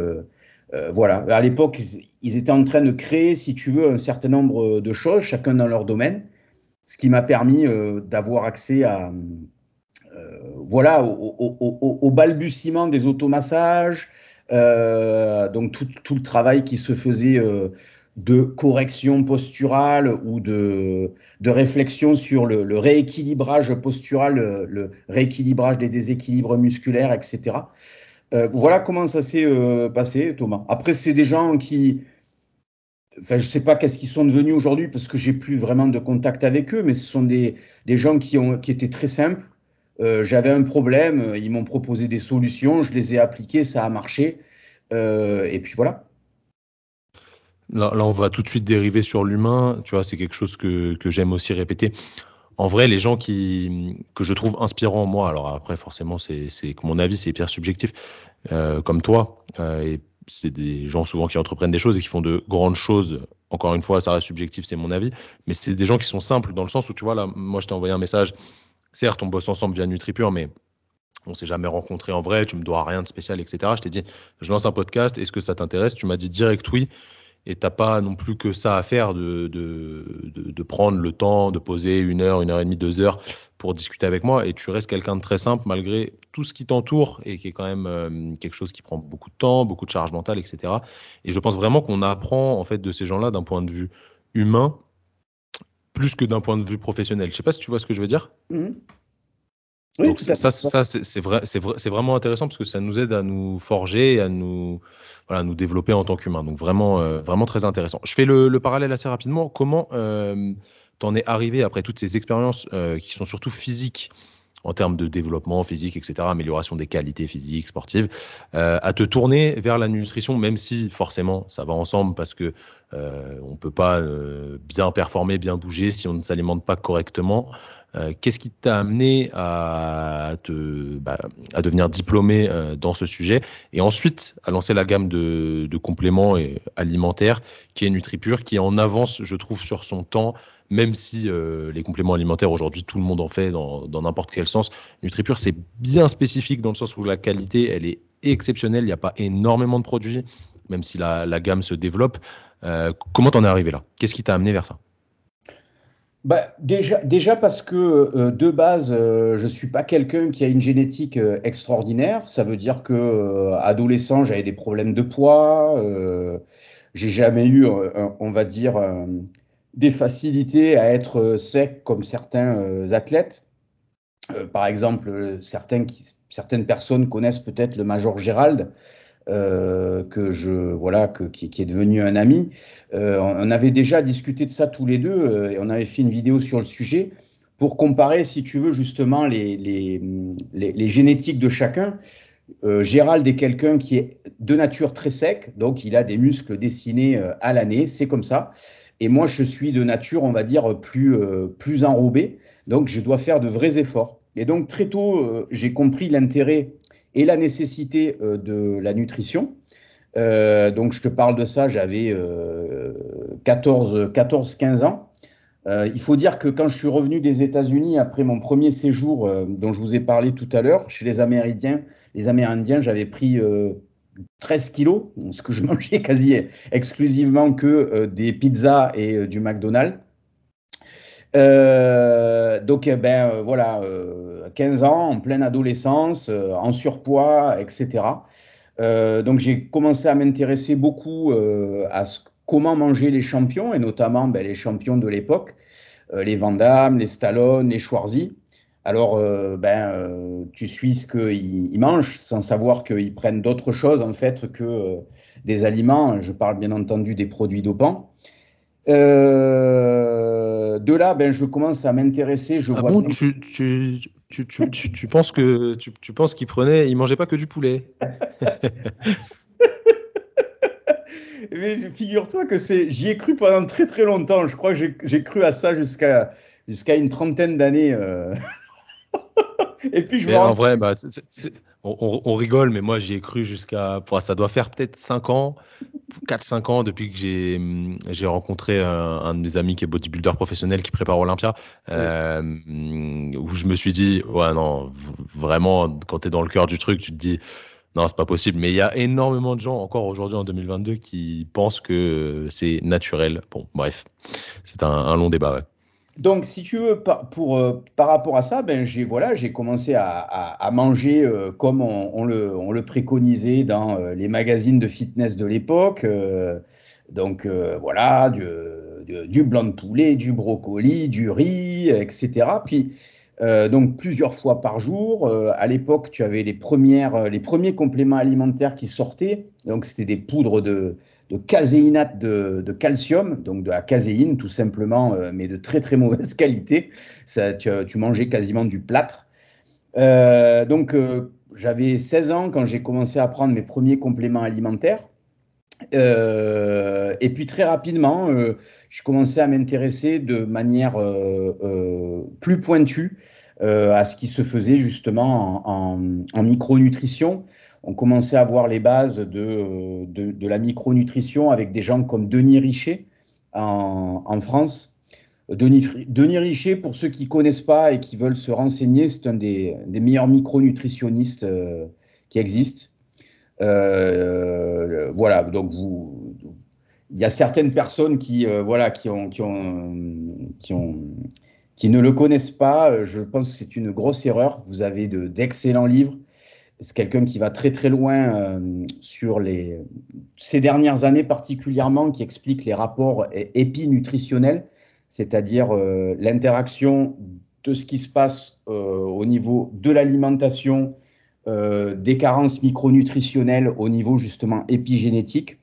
voilà. À l'époque, ils étaient en train de créer, si tu veux, un certain nombre de choses, chacun dans leur domaine ce qui m'a permis euh, d'avoir accès à euh, voilà au, balbutiement des automassages, euh, donc tout, le travail qui se faisait de correction posturale ou de, réflexion sur le, rééquilibrage postural, le, rééquilibrage des déséquilibres musculaires, etc. Voilà comment ça s'est passé, Thomas. Après, c'est des gens qui, Enfin, je sais pas qu'est-ce qu'ils sont devenus aujourd'hui parce que j'ai plus vraiment de contact avec eux, mais ce sont des, des gens qui, ont, qui étaient très simples. Euh, J'avais un problème, ils m'ont proposé des solutions, je les ai appliquées, ça a marché. Euh, et puis voilà. Là, là, on va tout de suite dériver sur l'humain. Tu vois, c'est quelque chose que, que j'aime aussi répéter. En vrai, les gens qui, que je trouve inspirants, moi, alors après, forcément, c'est mon avis, c'est hyper subjectif, euh, comme toi, euh, et c'est des gens souvent qui entreprennent des choses et qui font de grandes choses. Encore une fois, ça reste subjectif, c'est mon avis, mais c'est des gens qui sont simples dans le sens où tu vois là, moi je t'ai envoyé un message. Certes, on bosse ensemble via NutriPure, mais on s'est jamais rencontré en vrai. Tu me dois rien de spécial, etc. Je t'ai dit, je lance un podcast. Est-ce que ça t'intéresse? Tu m'as dit direct oui et t'as pas non plus que ça à faire de, prendre le temps de poser une heure, une heure et demie, deux heures pour discuter avec moi et tu restes quelqu'un de très simple malgré tout ce qui t'entoure et qui est quand même euh, quelque chose qui prend beaucoup de temps, beaucoup de charge mentale, etc. Et je pense vraiment qu'on apprend en fait de ces gens-là d'un point de vue humain plus que d'un point de vue professionnel. Je sais pas si tu vois ce que je veux dire. Mmh. Oui, Donc ça, ça, ça c'est vrai, c'est vrai, c'est vraiment intéressant parce que ça nous aide à nous forger, à nous, voilà, nous développer en tant qu'humain. Donc vraiment, euh, vraiment très intéressant. Je fais le, le, parallèle assez rapidement. Comment euh, t'en es arrivé après toutes ces expériences euh, qui sont surtout physiques en termes de développement physique, etc., amélioration des qualités physiques, sportives, euh, à te tourner vers la nutrition, même si forcément ça va ensemble parce que euh, on peut pas euh, bien performer, bien bouger si on ne s'alimente pas correctement. Euh, qu'est-ce qui t'a amené à, bah, devenir diplômé euh, dans ce sujet? Et ensuite à lancer la gamme de, compléments alimentaires qui est NutriPure, qui est en avance, je trouve, sur son temps, même si euh, les compléments alimentaires aujourd'hui tout le monde en fait dans n'importe quel sens. NutriPure c'est bien spécifique dans le sens où la qualité elle est exceptionnelle, il n'y a pas énormément de produits, même si la, gamme se développe. Comment t'en es arrivé là? Qu'est-ce qui t'a amené vers ça? Bah, déjà, déjà parce que euh, de base, euh, je suis pas quelqu'un qui a une génétique euh, extraordinaire. Ça veut dire que euh, adolescent, j'avais des problèmes de poids. J'ai jamais eu, on va dire, des facilités à être sec comme certains athlètes. par exemple, certains certaines personnes connaissent peut-être le Major Gérald. Que je voilà qui, est devenu un ami. on avait déjà discuté de ça tous les deux et on avait fait une vidéo sur le sujet pour comparer, si tu veux, justement les, les, les, les génétiques de chacun. Euh, Gérald est quelqu'un qui est de nature très sec, donc il a des muscles dessinés euh, à l'année, c'est comme ça. Et moi, je suis de nature, on va dire, plus, euh, plus enrobé, donc je dois faire de vrais efforts. Et donc très tôt, j'ai compris l'intérêt et la nécessité de la nutrition. donc je te parle de ça, j'avais 14, 14, 15 ans. il faut dire que quand je suis revenu des États-Unis après mon premier séjour dont je vous ai parlé tout à l'heure chez les Amérindiens, les Amérindiens, j'avais pris 13 euh, kilos, ce que je mangeais quasi exclusivement que euh, des pizzas et euh, du McDonald's. Donc, eh ben voilà, 15 ans, en pleine adolescence, en surpoids, etc. donc, j'ai commencé à m'intéresser beaucoup à comment manger les champions, et notamment ben, les champions de l'époque, les Van les Stallone, les Schwarzy. Alors, euh, ben, euh, tu suis ce qu'ils mangent sans savoir qu'ils prennent d'autres choses en fait que euh, des aliments. Je parle bien entendu des produits dopants. De là, ben, je commence à m'intéresser. Je ah vois bon, tu, tu, tu, tu, penses que tu, penses qu'ils prenaient, ils mangeaient pas que du poulet. Mais figure-toi que c'est, j'y ai cru pendant très très longtemps. Je crois que j'ai cru à ça jusqu'à jusqu'à une trentaine d'années. Et puis je En vrai, bah, On, rigole, mais moi j'y ai cru jusqu'à. Ça doit faire peut-être 5 ans, 4-5 ans depuis que j'ai rencontré un, de mes amis qui est bodybuilder professionnel qui prépare Olympia. Euh, où je me suis dit, ouais, non, vraiment, quand tu es dans le cœur du truc, tu te dis. Non, c'est pas possible. Mais il y a énormément de gens, encore aujourd'hui en 2022, qui pensent que c'est naturel. Bon, bref, c'est un, un, long débat. Ouais. Donc, si tu veux, par, pour, euh, par rapport à ça, ben, j'ai voilà, commencé à, manger euh, comme on, on, le, on, le, préconisait dans euh, les magazines de fitness de l'époque. donc, voilà, du, du, blanc de poulet, du brocoli, du riz, etc. Puis, donc, plusieurs fois par jour. à l'époque, tu avais les, premières, les premiers compléments alimentaires qui sortaient. Donc, c'était des poudres de, de caséinate de, calcium, donc de la caséine tout simplement, euh, mais de très très mauvaise qualité. Ça, tu, mangeais quasiment du plâtre. Euh, donc euh, j'avais 16 ans quand j'ai commencé à prendre mes premiers compléments alimentaires. et puis très rapidement, je commençais à m'intéresser de manière plus pointue à ce qui se faisait justement en, en micronutrition on commençait à voir les bases de, de, la micronutrition avec des gens comme Denis Richer en, France. Denis, Denis, Richer, pour ceux qui ne connaissent pas et qui veulent se renseigner, c'est un des, meilleurs micronutritionnistes euh, qui existent. Euh, voilà, donc vous, il y a certaines personnes qui, euh, voilà, qui ont, qui ont, qui ne le connaissent pas. Je pense que c'est une grosse erreur. Vous avez d'excellents livres c'est quelqu'un qui va très très loin euh, sur les ces dernières années particulièrement, qui explique les rapports épinutritionnels, c'est-à-dire euh, l'interaction de ce qui se passe euh, au niveau de l'alimentation, des carences micronutritionnelles au niveau justement épigénétique.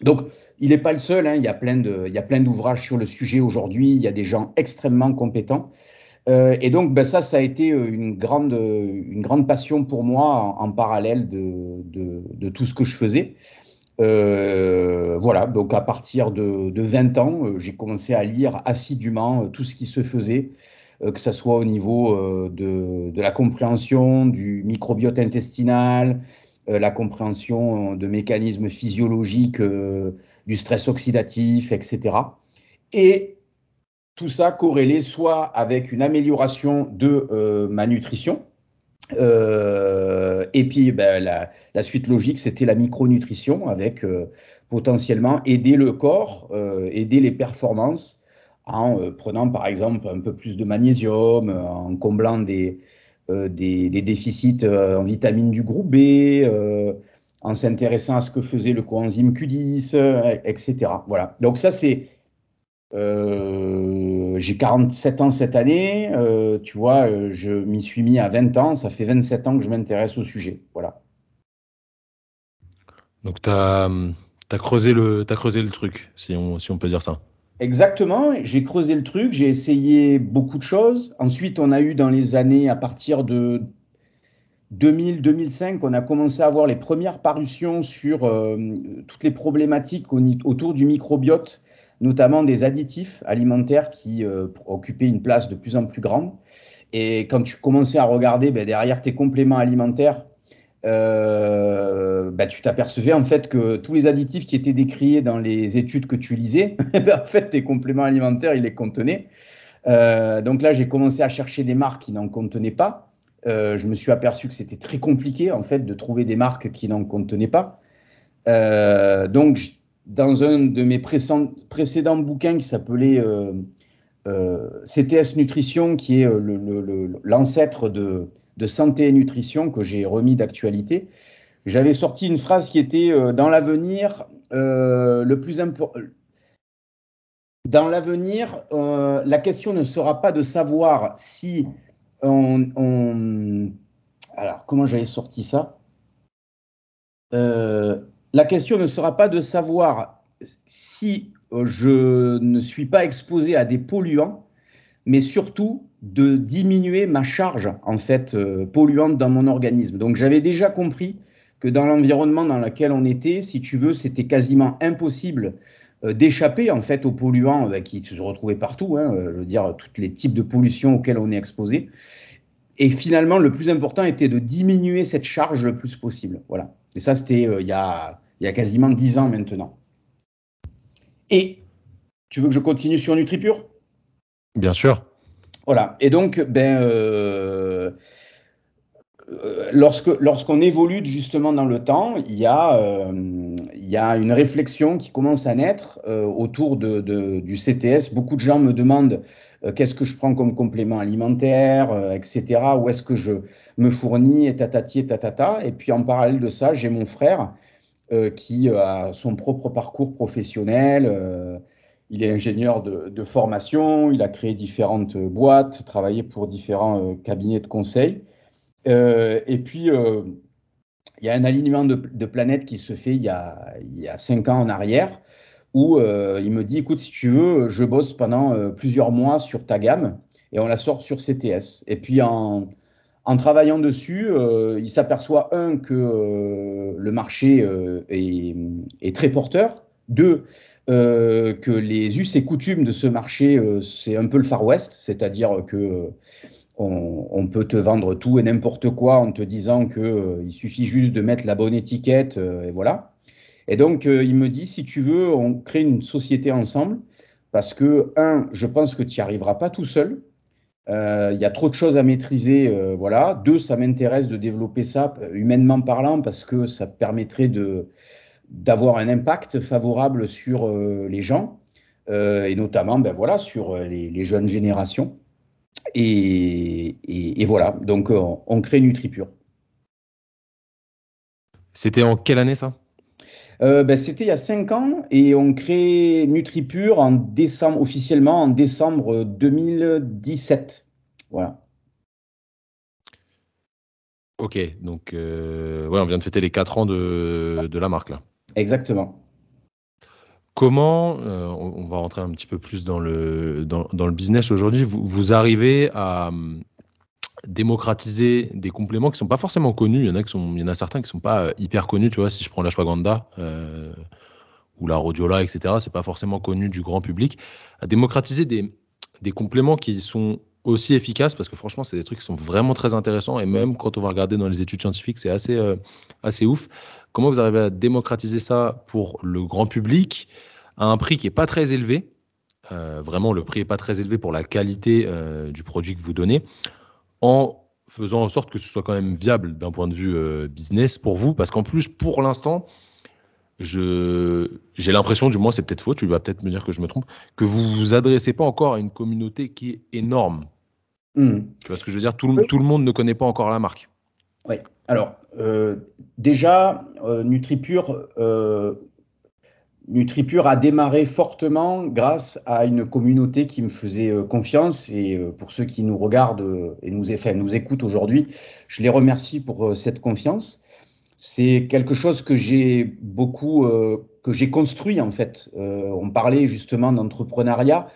Donc, il n'est pas le seul. Hein, il y a plein de, il y a plein d'ouvrages sur le sujet aujourd'hui. Il y a des gens extrêmement compétents. Euh, et donc, ben, ça, ça a été euh, une grande, euh, une grande passion pour moi en, parallèle de, tout ce que je faisais. Voilà, donc à partir de, de 20 ans, j'ai commencé à lire assidûment tout ce qui se faisait, que ce soit au niveau de, de, la compréhension du microbiote intestinal, la compréhension de mécanismes physiologiques du stress oxydatif, etc. Et tout ça corrélé soit avec une amélioration de euh, ma nutrition, euh, et puis ben, la, suite logique, c'était la micronutrition avec euh, potentiellement aider le corps, aider les performances en prenant par exemple un peu plus de magnésium, en comblant des, déficits en vitamines du groupe B, en s'intéressant à ce que faisait le coenzyme Q10, etc. Voilà. Donc ça c'est euh, j'ai 47 ans cette année, euh, tu vois, euh, je m'y suis mis à 20 ans, ça fait 27 ans que je m'intéresse au sujet, voilà. Donc, tu as, creusé, le, as creusé le truc, si on, si on peut dire ça. Exactement, j'ai creusé le truc, j'ai essayé beaucoup de choses. Ensuite, on a eu dans les années à partir de 2000-2005, on a commencé à avoir les premières parutions sur euh, toutes les problématiques autour du microbiote, notamment des additifs alimentaires qui euh, occupaient une place de plus en plus grande. Et quand tu commençais à regarder ben, derrière tes compléments alimentaires, euh, ben, tu t'apercevais en fait que tous les additifs qui étaient décriés dans les études que tu lisais, ben, en fait tes compléments alimentaires, ils les contenaient. donc là, j'ai commencé à chercher des marques qui n'en contenaient pas. Euh, je me suis aperçu que c'était très compliqué en fait de trouver des marques qui n'en contenaient pas. Euh, donc, dans un de mes précédents, bouquins qui s'appelait euh, CTS Nutrition, qui est l'ancêtre de, Santé et Nutrition que j'ai remis d'actualité, j'avais sorti une phrase qui était dans l'avenir, le plus important. Dans l'avenir, la question ne sera pas de savoir si on, alors comment j'avais sorti ça? Euh, La question ne sera pas de savoir si je ne suis pas exposé à des polluants, mais surtout de diminuer ma charge en fait euh, polluante dans mon organisme. Donc j'avais déjà compris que dans l'environnement dans lequel on était, si tu veux, c'était quasiment impossible euh, d'échapper en fait aux polluants euh, qui se retrouvaient partout, hein, euh, je veux dire tous les types de pollution auxquelles on est exposé. Et finalement, le plus important était de diminuer cette charge le plus possible. Voilà. Et ça, c'était il, y a, il y a quasiment dix ans maintenant. Et tu veux que je continue sur NutriPure? Bien sûr. Voilà. Et donc, ben, euh, euh, lorsque lorsqu'on évolue justement dans le temps, il y a euh, il y a une réflexion qui commence à naître euh, autour de, de, du CTS. Beaucoup de gens me demandent qu'est-ce que je prends comme complément alimentaire, etc. Où est-ce que je me fournis, et tatati et tatata. Et puis en parallèle de ça, j'ai mon frère qui a son propre parcours professionnel. il est ingénieur de, de, formation, il a créé différentes boîtes, travaillé pour différents cabinets de conseil. Euh, et puis, euh, il y a un alignement de, planètes qui se fait il y a cinq ans en arrière, où euh, il me dit, écoute, si tu veux, je bosse pendant plusieurs mois sur ta gamme, et on la sort sur CTS. Et puis, en, travaillant dessus, il s'aperçoit, un, que le marché est, très porteur, deux, que les us et coutumes de ce marché, c'est un peu le Far West, c'est-à-dire que on, peut te vendre tout et n'importe quoi en te disant que euh, il suffit juste de mettre la bonne étiquette euh, et voilà. Et donc euh, il me dit si tu veux, on crée une société ensemble parce que un, je pense que tu n'y arriveras pas tout seul. Il y a trop de choses à maîtriser, voilà. Deux, ça m'intéresse de développer ça humainement parlant parce que ça permettrait de d'avoir un impact favorable sur les gens et notamment, ben voilà, sur les jeunes générations. Et, voilà, donc euh, on, crée NutriPure. C'était en quelle année ça? Euh, ben, C'était il y a 5 ans et on crée NutriPure en décembre, officiellement en décembre 2017. Voilà. Ok, donc euh, ouais, on vient de fêter les 4 ans de, de la marque là. Exactement. Comment, euh, on, va rentrer un petit peu plus dans le, dans, le business aujourd'hui, vous, arrivez à démocratiser des compléments qui sont pas forcément connus. Il y en a, certains qui ne sont pas euh, hyper connus. Tu vois, si je prends la Shwaganda euh, ou la Rhodiola, etc., c'est pas forcément connu du grand public. À démocratiser des, compléments qui sont aussi efficaces parce que franchement, c'est des trucs qui sont vraiment très intéressants et même quand on va regarder dans les études scientifiques, c'est assez, assez ouf. Comment vous arrivez à démocratiser ça pour le grand public à un prix qui est pas très élevé? Euh, Vraiment, le prix est pas très élevé pour la qualité euh, du produit que vous donnez, en faisant en sorte que ce soit quand même viable d'un point de vue euh, business pour vous, parce qu'en plus, pour l'instant, je j'ai l'impression, du moins c'est peut-être faux, tu vas peut-être me dire que je me trompe, que vous vous adressez pas encore à une communauté qui est énorme. Hmm. Tu vois ce que je veux dire? Tout, tout le monde ne connaît pas encore la marque. Oui. Alors, euh, déjà, euh, NutriPure, euh, NutriPure a démarré fortement grâce à une communauté qui me faisait confiance. Et pour ceux qui nous regardent et nous, nous écoutent aujourd'hui, je les remercie pour cette confiance. c'est quelque chose que j'ai beaucoup, euh, que j'ai construit en fait. Euh, on parlait justement d'entrepreneuriat.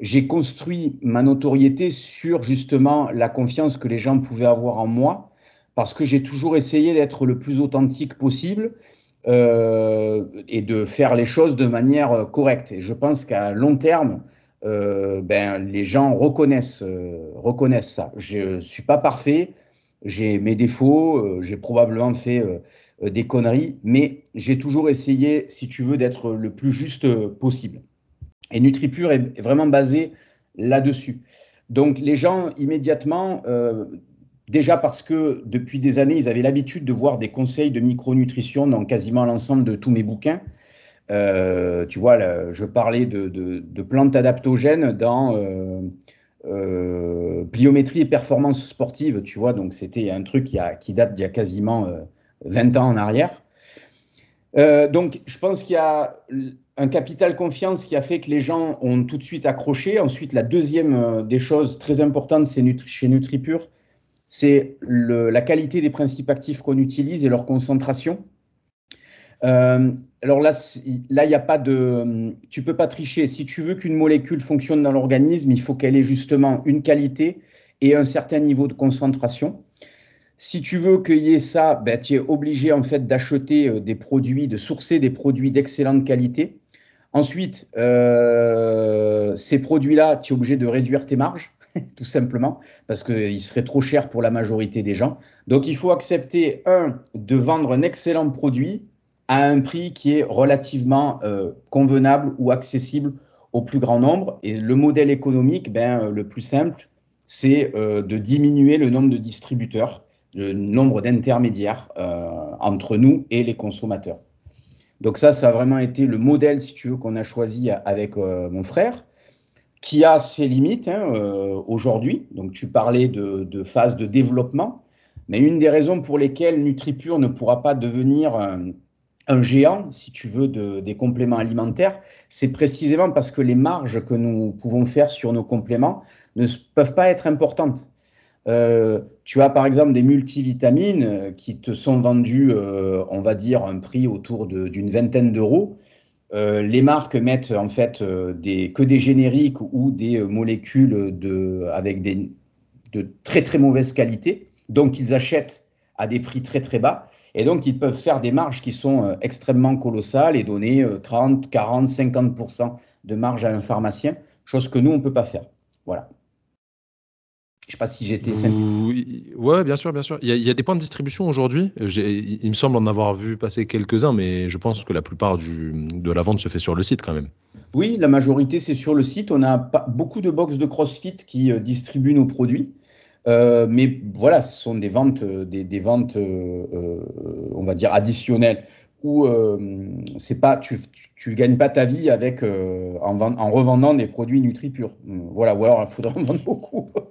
J'ai construit ma notoriété sur justement la confiance que les gens pouvaient avoir en moi, parce que j'ai toujours essayé d'être le plus authentique possible euh, et de faire les choses de manière correcte. Et je pense qu'à long terme, euh, ben, les gens reconnaissent, euh, reconnaissent ça. Je suis pas parfait, j'ai mes défauts, euh, j'ai probablement fait euh, des conneries, mais j'ai toujours essayé, si tu veux, d'être le plus juste possible. Et NutriPure est vraiment basé là-dessus. Donc les gens immédiatement, euh, déjà parce que depuis des années, ils avaient l'habitude de voir des conseils de micronutrition dans quasiment l'ensemble de tous mes bouquins. Euh, tu vois, je parlais de, plantes adaptogènes dans euh, euh, pliométrie et performance sportive, tu vois, donc c'était un truc qui, date d'il y a quasiment 20 ans en arrière. donc, je pense qu'il y a un capital confiance qui a fait que les gens ont tout de suite accroché. Ensuite, la deuxième des choses très importantes c'est chez NutriPure, c'est la qualité des principes actifs qu'on utilise et leur concentration. Euh, alors là, là, il n'y a pas de, tu peux pas tricher. Si tu veux qu'une molécule fonctionne dans l'organisme, il faut qu'elle ait justement une qualité et un certain niveau de concentration. Si tu veux qu'il y ait ça, ben, tu es obligé en fait d'acheter euh, des produits, de sourcer des produits d'excellente qualité. Ensuite, euh, ces produits-là, tu es obligé de réduire tes marges, tout simplement, parce qu'ils seraient trop chers pour la majorité des gens. Donc, il faut accepter, un, de vendre un excellent produit à un prix qui est relativement euh, convenable ou accessible au plus grand nombre. Et le modèle économique, ben, euh, le plus simple, c'est euh, de diminuer le nombre de distributeurs, le nombre d'intermédiaires entre nous et les consommateurs. Donc ça, ça a vraiment été le modèle, si tu veux, qu'on a choisi avec mon frère, qui a ses limites hein, euh, aujourd'hui. Donc tu parlais de, de, phase de développement, mais une des raisons pour lesquelles NutriPure ne pourra pas devenir un, un géant, si tu veux, de, des compléments alimentaires, c'est précisément parce que les marges que nous pouvons faire sur nos compléments ne peuvent pas être importantes. Euh, tu as par exemple des multivitamines qui te sont vendues, euh, on va dire, un prix autour d'une vingtaine d'euros. Euh, les marques mettent en fait euh, des, que des génériques ou des molécules de, avec des, de très très mauvaise qualité, donc ils achètent à des prix très très bas. Et donc, ils peuvent faire des marges qui sont euh, extrêmement colossales et donner euh, 30, 40, 50% de marge à un pharmacien, chose que nous, on ne peut pas faire. Voilà. Je ne sais pas si j'étais simple. Oui, bien sûr, bien sûr. Il y, a, il y a des points de distribution aujourd'hui. Il me semble en avoir vu passer quelques-uns, mais je pense que la plupart du, de la vente se fait sur le site quand même. Oui, la majorité, c'est sur le site. On a pas, beaucoup de box de CrossFit qui euh, distribuent nos produits. Euh, mais voilà, ce sont des ventes, des, des ventes, euh, euh, on va dire additionnelles, où c'est pas, tu, tu, tu, gagnes pas ta vie avec en, en, revendant des produits NutriPure. Voilà, ou alors il faudrait en vendre beaucoup.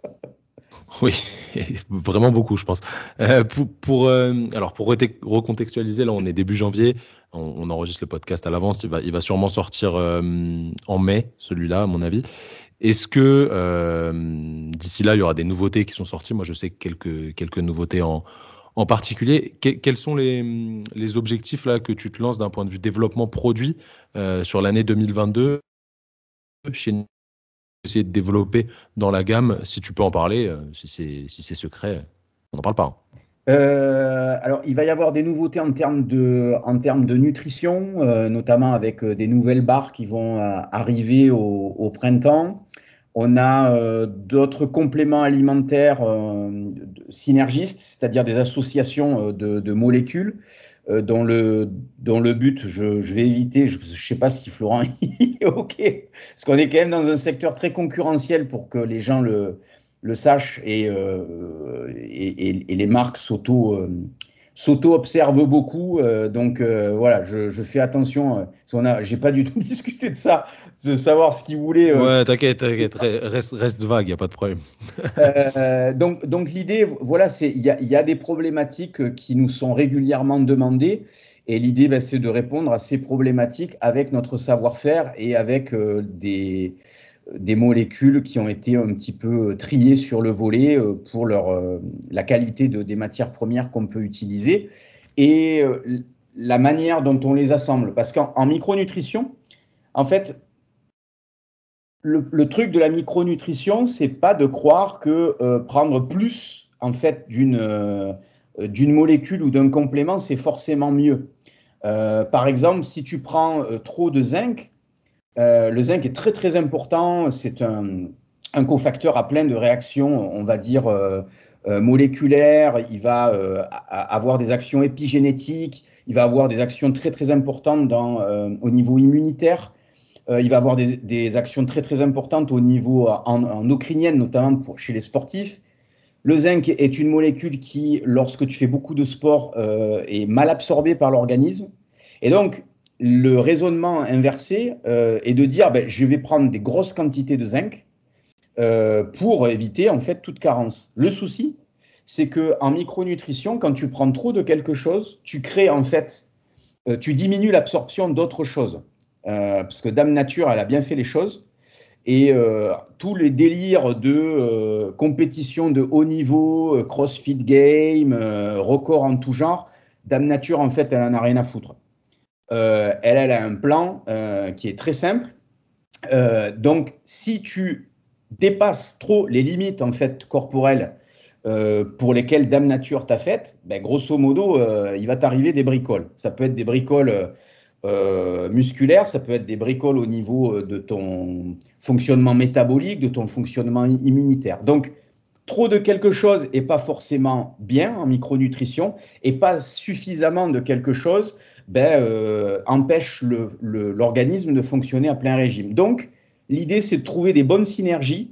Oui, vraiment beaucoup, je pense. Euh, pour, pour euh, alors pour recontextualiser, là, on est début janvier, on, enregistre le podcast à l'avance. Il va, il va sûrement sortir euh, en mai, celui-là, à mon avis. Est-ce que euh, d'ici là, il y aura des nouveautés qui sont sorties? Moi, je sais quelques, quelques nouveautés en, en particulier. Que, quels sont les, les, objectifs là que tu te lances d'un point de vue développement produit euh, sur l'année 2022 chez essayer de développer dans la gamme Si tu peux en parler, euh, si c'est secret, on n'en parle pas. Hein. Euh, alors, il va y avoir des nouveautés en termes de, nutrition, euh, notamment avec des nouvelles barres qui vont arriver au, printemps. On a d'autres compléments alimentaires synergistes, c'est-à-dire des associations de molécules euh, dont, le, dont le but, je, je vais éviter, je ne sais pas si Florent est OK, parce qu'on est quand même dans un secteur très concurrentiel pour que les gens le, le sachent et, euh, et, et, et, les marques s'auto s'auto-observe beaucoup. Euh, donc euh, voilà, je, je, fais attention. Euh, on a, j'ai pas du tout discuté de ça, de savoir ce qu'il voulait. Euh, ouais, t'inquiète, t'inquiète, reste, reste vague, y a pas de problème. Donc donc l'idée, voilà, c'est il y a, y a, des problématiques qui nous sont régulièrement demandées. Et l'idée, ben, c'est de répondre à ces problématiques avec notre savoir-faire et avec des, des molécules qui ont été un petit peu triées sur le volet euh, pour leur, euh, la qualité de, des matières premières qu'on peut utiliser. et la manière dont on les assemble. Parce qu'en micronutrition, en fait, le, truc de la micronutrition, c'est pas de croire que euh, prendre plus en fait d'une euh, molécule ou d'un complément, c'est forcément mieux. Euh, par exemple, si tu prends trop de zinc, le zinc est très très important. C'est un, cofacteur à plein de réactions, on va dire moléculaires. Il va avoir des actions épigénétiques. Il va avoir des actions très très importantes au niveau immunitaire. Euh, il va avoir des, actions très très importantes au niveau en, en notamment pour, chez les sportifs. Le zinc est une molécule qui, lorsque tu fais beaucoup de sport, euh, est mal absorbée par l'organisme. Et donc, le raisonnement inversé euh, est de dire, ben, je vais prendre des grosses quantités de zinc pour éviter en fait toute carence. Le souci, c'est que en micronutrition, quand tu prends trop de quelque chose, tu crées en fait, tu diminues l'absorption d'autres choses. Euh, parce que Dame Nature, elle a bien fait les choses. Et euh, tous les délires de euh, compétition de haut niveau, CrossFit Game, record en tout genre, Dame Nature, en fait, elle en a rien à foutre. Elle, elle a un plan qui est très simple. donc, si tu dépasses trop les limites en fait corporelles pour lesquelles Dame Nature t'a fait, ben, grosso modo, il va t'arriver des bricoles. Ça peut être des bricoles euh, musculaire, ça peut être des bricoles au niveau euh, de ton fonctionnement métabolique, de ton fonctionnement immunitaire. Donc, trop de quelque chose est pas forcément bien en micronutrition et pas suffisamment de quelque chose ben, euh, empêche l'organisme de fonctionner à plein régime. Donc, l'idée, c'est de trouver des bonnes synergies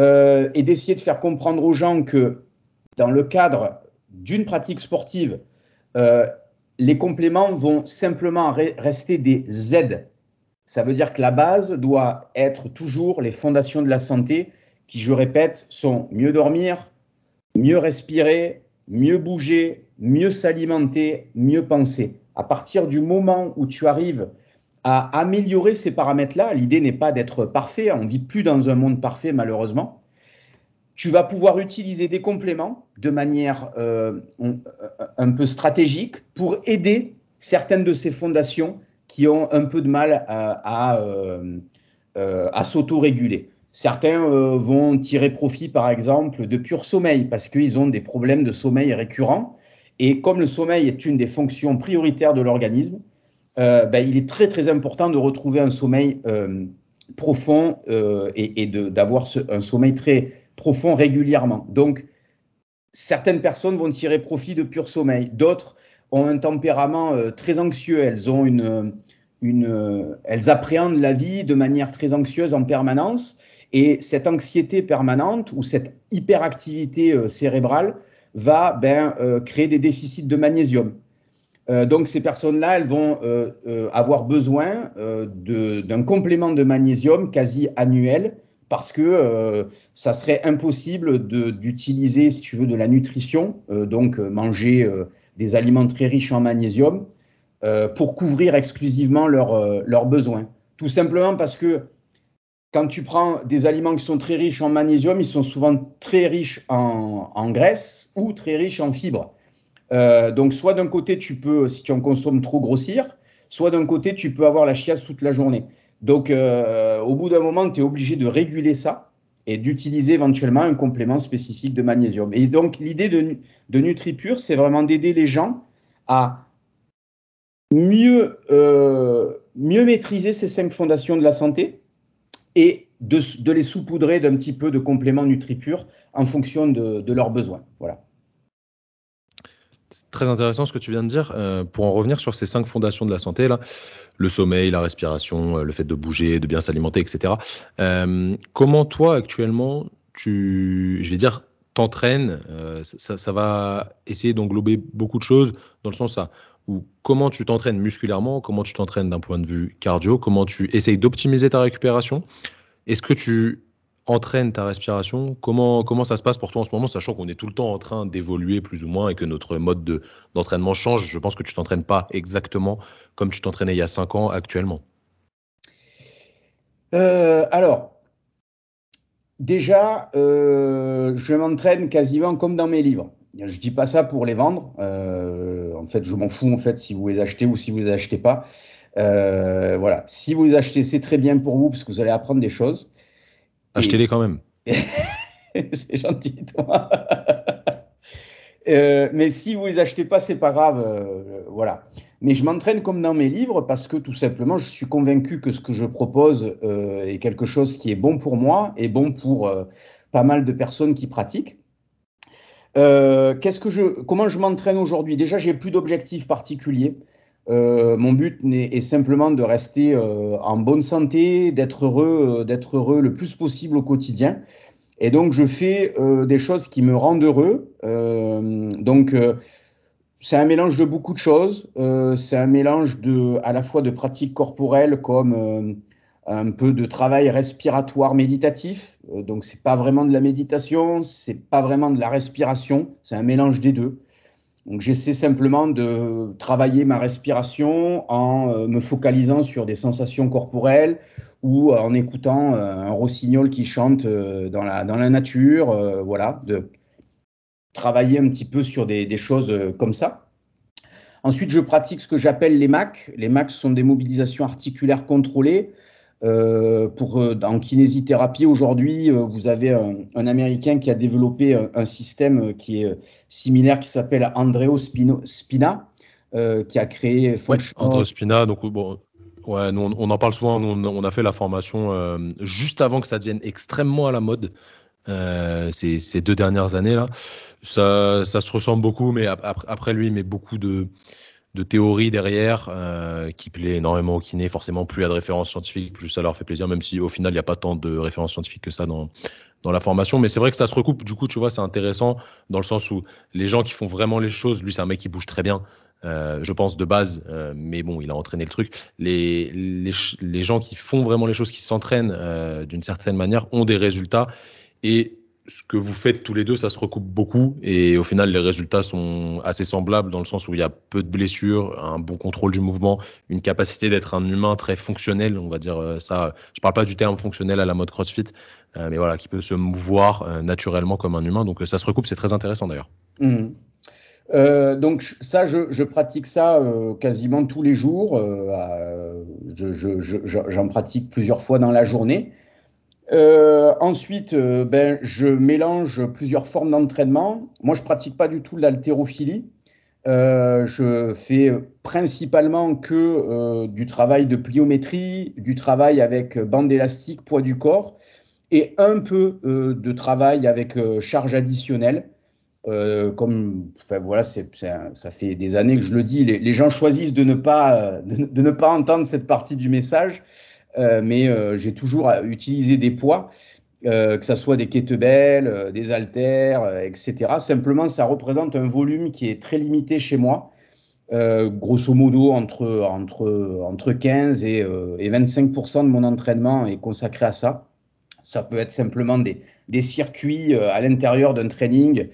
euh, et d'essayer de faire comprendre aux gens que dans le cadre d'une pratique sportive, euh, les compléments vont simplement rester des aides. Ça veut dire que la base doit être toujours les fondations de la santé, qui, je répète, sont mieux dormir, mieux respirer, mieux bouger, mieux s'alimenter, mieux penser. À partir du moment où tu arrives à améliorer ces paramètres-là, l'idée n'est pas d'être parfait, on ne vit plus dans un monde parfait malheureusement, tu vas pouvoir utiliser des compléments de manière euh, un peu stratégique pour aider certaines de ces fondations qui ont un peu de mal à, euh, euh à s'auto-réguler. Certains euh, vont tirer profit, par exemple, de pur sommeil parce qu'ils ont des problèmes de sommeil récurrents. Et comme le sommeil est une des fonctions prioritaires de l'organisme, euh, ben, il est très très important de retrouver un sommeil profond et, d'avoir un sommeil très profond régulièrement. Donc, certaines personnes vont tirer profit de pur sommeil, d'autres ont un tempérament euh, très anxieux, euh, elles appréhendent la vie de manière très anxieuse en permanence et cette anxiété permanente ou cette hyperactivité euh, cérébrale va ben, créer des déficits de magnésium. donc ces personnes-là, elles vont avoir besoin d'un complément de magnésium quasi annuel parce que euh, ça serait impossible d'utiliser, si tu veux, de la nutrition, euh, donc euh, manger des aliments très riches en magnésium, pour couvrir exclusivement leurs besoins. Tout simplement parce que quand tu prends des aliments qui sont très riches en magnésium, ils sont souvent très riches en, graisse ou très riches en fibres. donc soit d'un côté, tu peux, si tu en consommes trop, grossir, soit d'un côté, tu peux avoir la chiasse toute la journée. Donc, euh, au bout d'un moment, tu es obligé de réguler ça et d'utiliser éventuellement un complément spécifique de magnésium. Et donc, l'idée de, de NutriPure, c'est vraiment d'aider les gens à mieux, euh, mieux maîtriser ces cinq fondations de la santé et de, les saupoudrer d'un petit peu de compléments NutriPure en fonction de, leurs besoins. Voilà. C'est très intéressant ce que tu viens de dire. Euh, pour en revenir sur ces cinq fondations de la santé, là, le sommeil, la respiration, euh, le fait de bouger, de bien s'alimenter, etc. Euh, comment toi actuellement, tu, je vais dire, t'entraînes ça, va essayer d'englober beaucoup de choses dans le sens ça, où comment tu t'entraînes musculairement, comment tu t'entraînes d'un point de vue cardio, comment tu essayes d'optimiser ta récupération. Est-ce que tu entraîne ta respiration? Comment, comment ça se passe pour toi en ce moment, sachant qu'on est tout le temps en train d'évoluer plus ou moins et que notre mode de, d'entraînement change? Je pense que tu t'entraînes pas exactement comme tu t'entraînais il y a 5 ans actuellement. Euh, alors, déjà, euh, je m'entraîne quasiment comme dans mes livres. Je dis pas ça pour les vendre. Euh, en fait, je m'en fous en fait si vous les achetez ou si vous les achetez pas. Euh, voilà. Si vous les achetez, c'est très bien pour vous parce que vous allez apprendre des choses. Achetez-les quand même. c'est gentil, toi. Euh, mais si vous les achetez pas, c'est pas grave. Euh, voilà. Mais je m'entraîne comme dans mes livres parce que tout simplement, je suis convaincu que ce que je propose euh, est quelque chose qui est bon pour moi et bon pour pas mal de personnes qui pratiquent. Je, comment je m'entraîne aujourd'hui? Déjà, j'ai plus d'objectifs particuliers. mon but est, simplement de rester en bonne santé, d'être heureux, d'être heureux le plus possible au quotidien. Et donc, je fais euh, des choses qui me rendent heureux. Euh, donc, euh, c'est un mélange de beaucoup de choses. Euh, c'est un mélange à la fois de pratiques corporelles comme euh, un peu de travail respiratoire méditatif. donc, c'est pas vraiment de la méditation, c'est pas vraiment de la respiration. C'est un mélange des deux. Donc, j'essaie simplement de travailler ma respiration en me focalisant sur des sensations corporelles ou en écoutant euh, un rossignol qui chante euh, dans la, dans la nature, euh, voilà, de travailler un petit peu sur des, des choses comme ça. Ensuite, je pratique ce que j'appelle les MAC. Les MAC sont des mobilisations articulaires contrôlées. Euh, pour, en kinésithérapie, aujourd'hui, vous avez un, un, Américain qui a développé un, un système qui est similaire, qui s'appelle Andreo Spino, Spina, euh, qui a créé. Ouais, Andreo Spina, donc bon, Ouais, nous, on, en parle souvent. on, a fait la formation euh, juste avant que ça devienne extrêmement à la mode. Euh, ces, ces, deux dernières années là, ça, ça se ressemble beaucoup, mais après, après lui, met beaucoup de, de théories derrière euh, qui plaît énormément au kiné. Forcément, plus il y a de références scientifiques, plus ça leur fait plaisir, même si au final, il n'y a pas tant de références scientifiques que ça dans, dans la formation. Mais c'est vrai que ça se recoupe. Du coup, tu vois, c'est intéressant dans le sens où les gens qui font vraiment les choses, lui, c'est un mec qui bouge très bien. Euh, je pense de base, euh, mais bon, il a entraîné le truc. Les, les, les gens qui font vraiment les choses, qui s'entraînent d'une certaine manière, ont des résultats. Et ce que vous faites tous les deux, ça se recoupe beaucoup. Et au final, les résultats sont assez semblables dans le sens où il y a peu de blessures, un bon contrôle du mouvement, une capacité d'être un humain très fonctionnel. On va dire ça. Je parle pas du terme fonctionnel à la mode CrossFit, mais voilà, qui peut se mouvoir naturellement comme un humain. Donc ça se recoupe, c'est très intéressant d'ailleurs. Mmh. Euh, donc ça, je, pratique ça euh, quasiment tous les jours. Euh, j'en je, je, pratique plusieurs fois dans la journée. Euh, ensuite, euh, ben, je mélange plusieurs formes d'entraînement. Moi, je pratique pas du tout l'haltérophilie. je fais principalement que du travail de pliométrie, du travail avec bande élastique, poids du corps, et un peu de travail avec charge additionnelle. Euh, comme, enfin voilà, c'est, ça fait des années que je le dis, les, gens choisissent de ne pas, de, ne pas entendre cette partie du message, euh, mais euh, j'ai toujours utilisé des poids, euh, que ça soit des kettlebells, euh, des haltères, etc. Simplement, ça représente un volume qui est très limité chez moi, grosso modo entre entre entre 15 et, et 25% de mon entraînement est consacré à ça. Ça peut être simplement des, des circuits à l'intérieur d'un training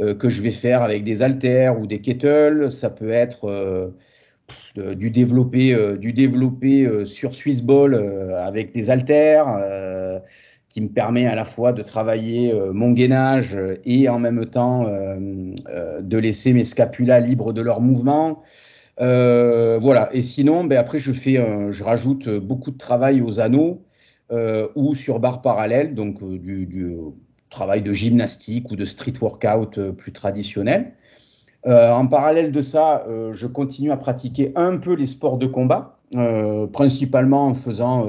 euh, que je vais faire avec des haltères ou des kettles. Ça peut être euh, du développé, euh, du développé sur Swissball avec des haltères qui me permet à la fois de travailler mon gainage et en même temps de laisser mes scapulas libres de leur mouvement. Euh, voilà. Et sinon, ben après, je fais, je rajoute beaucoup de travail aux anneaux euh, ou sur barre parallèle, donc du, travail de gymnastique ou de street workout euh, plus traditionnel. Euh, en parallèle de ça, euh, je continue à pratiquer un peu les sports de combat, euh, principalement en faisant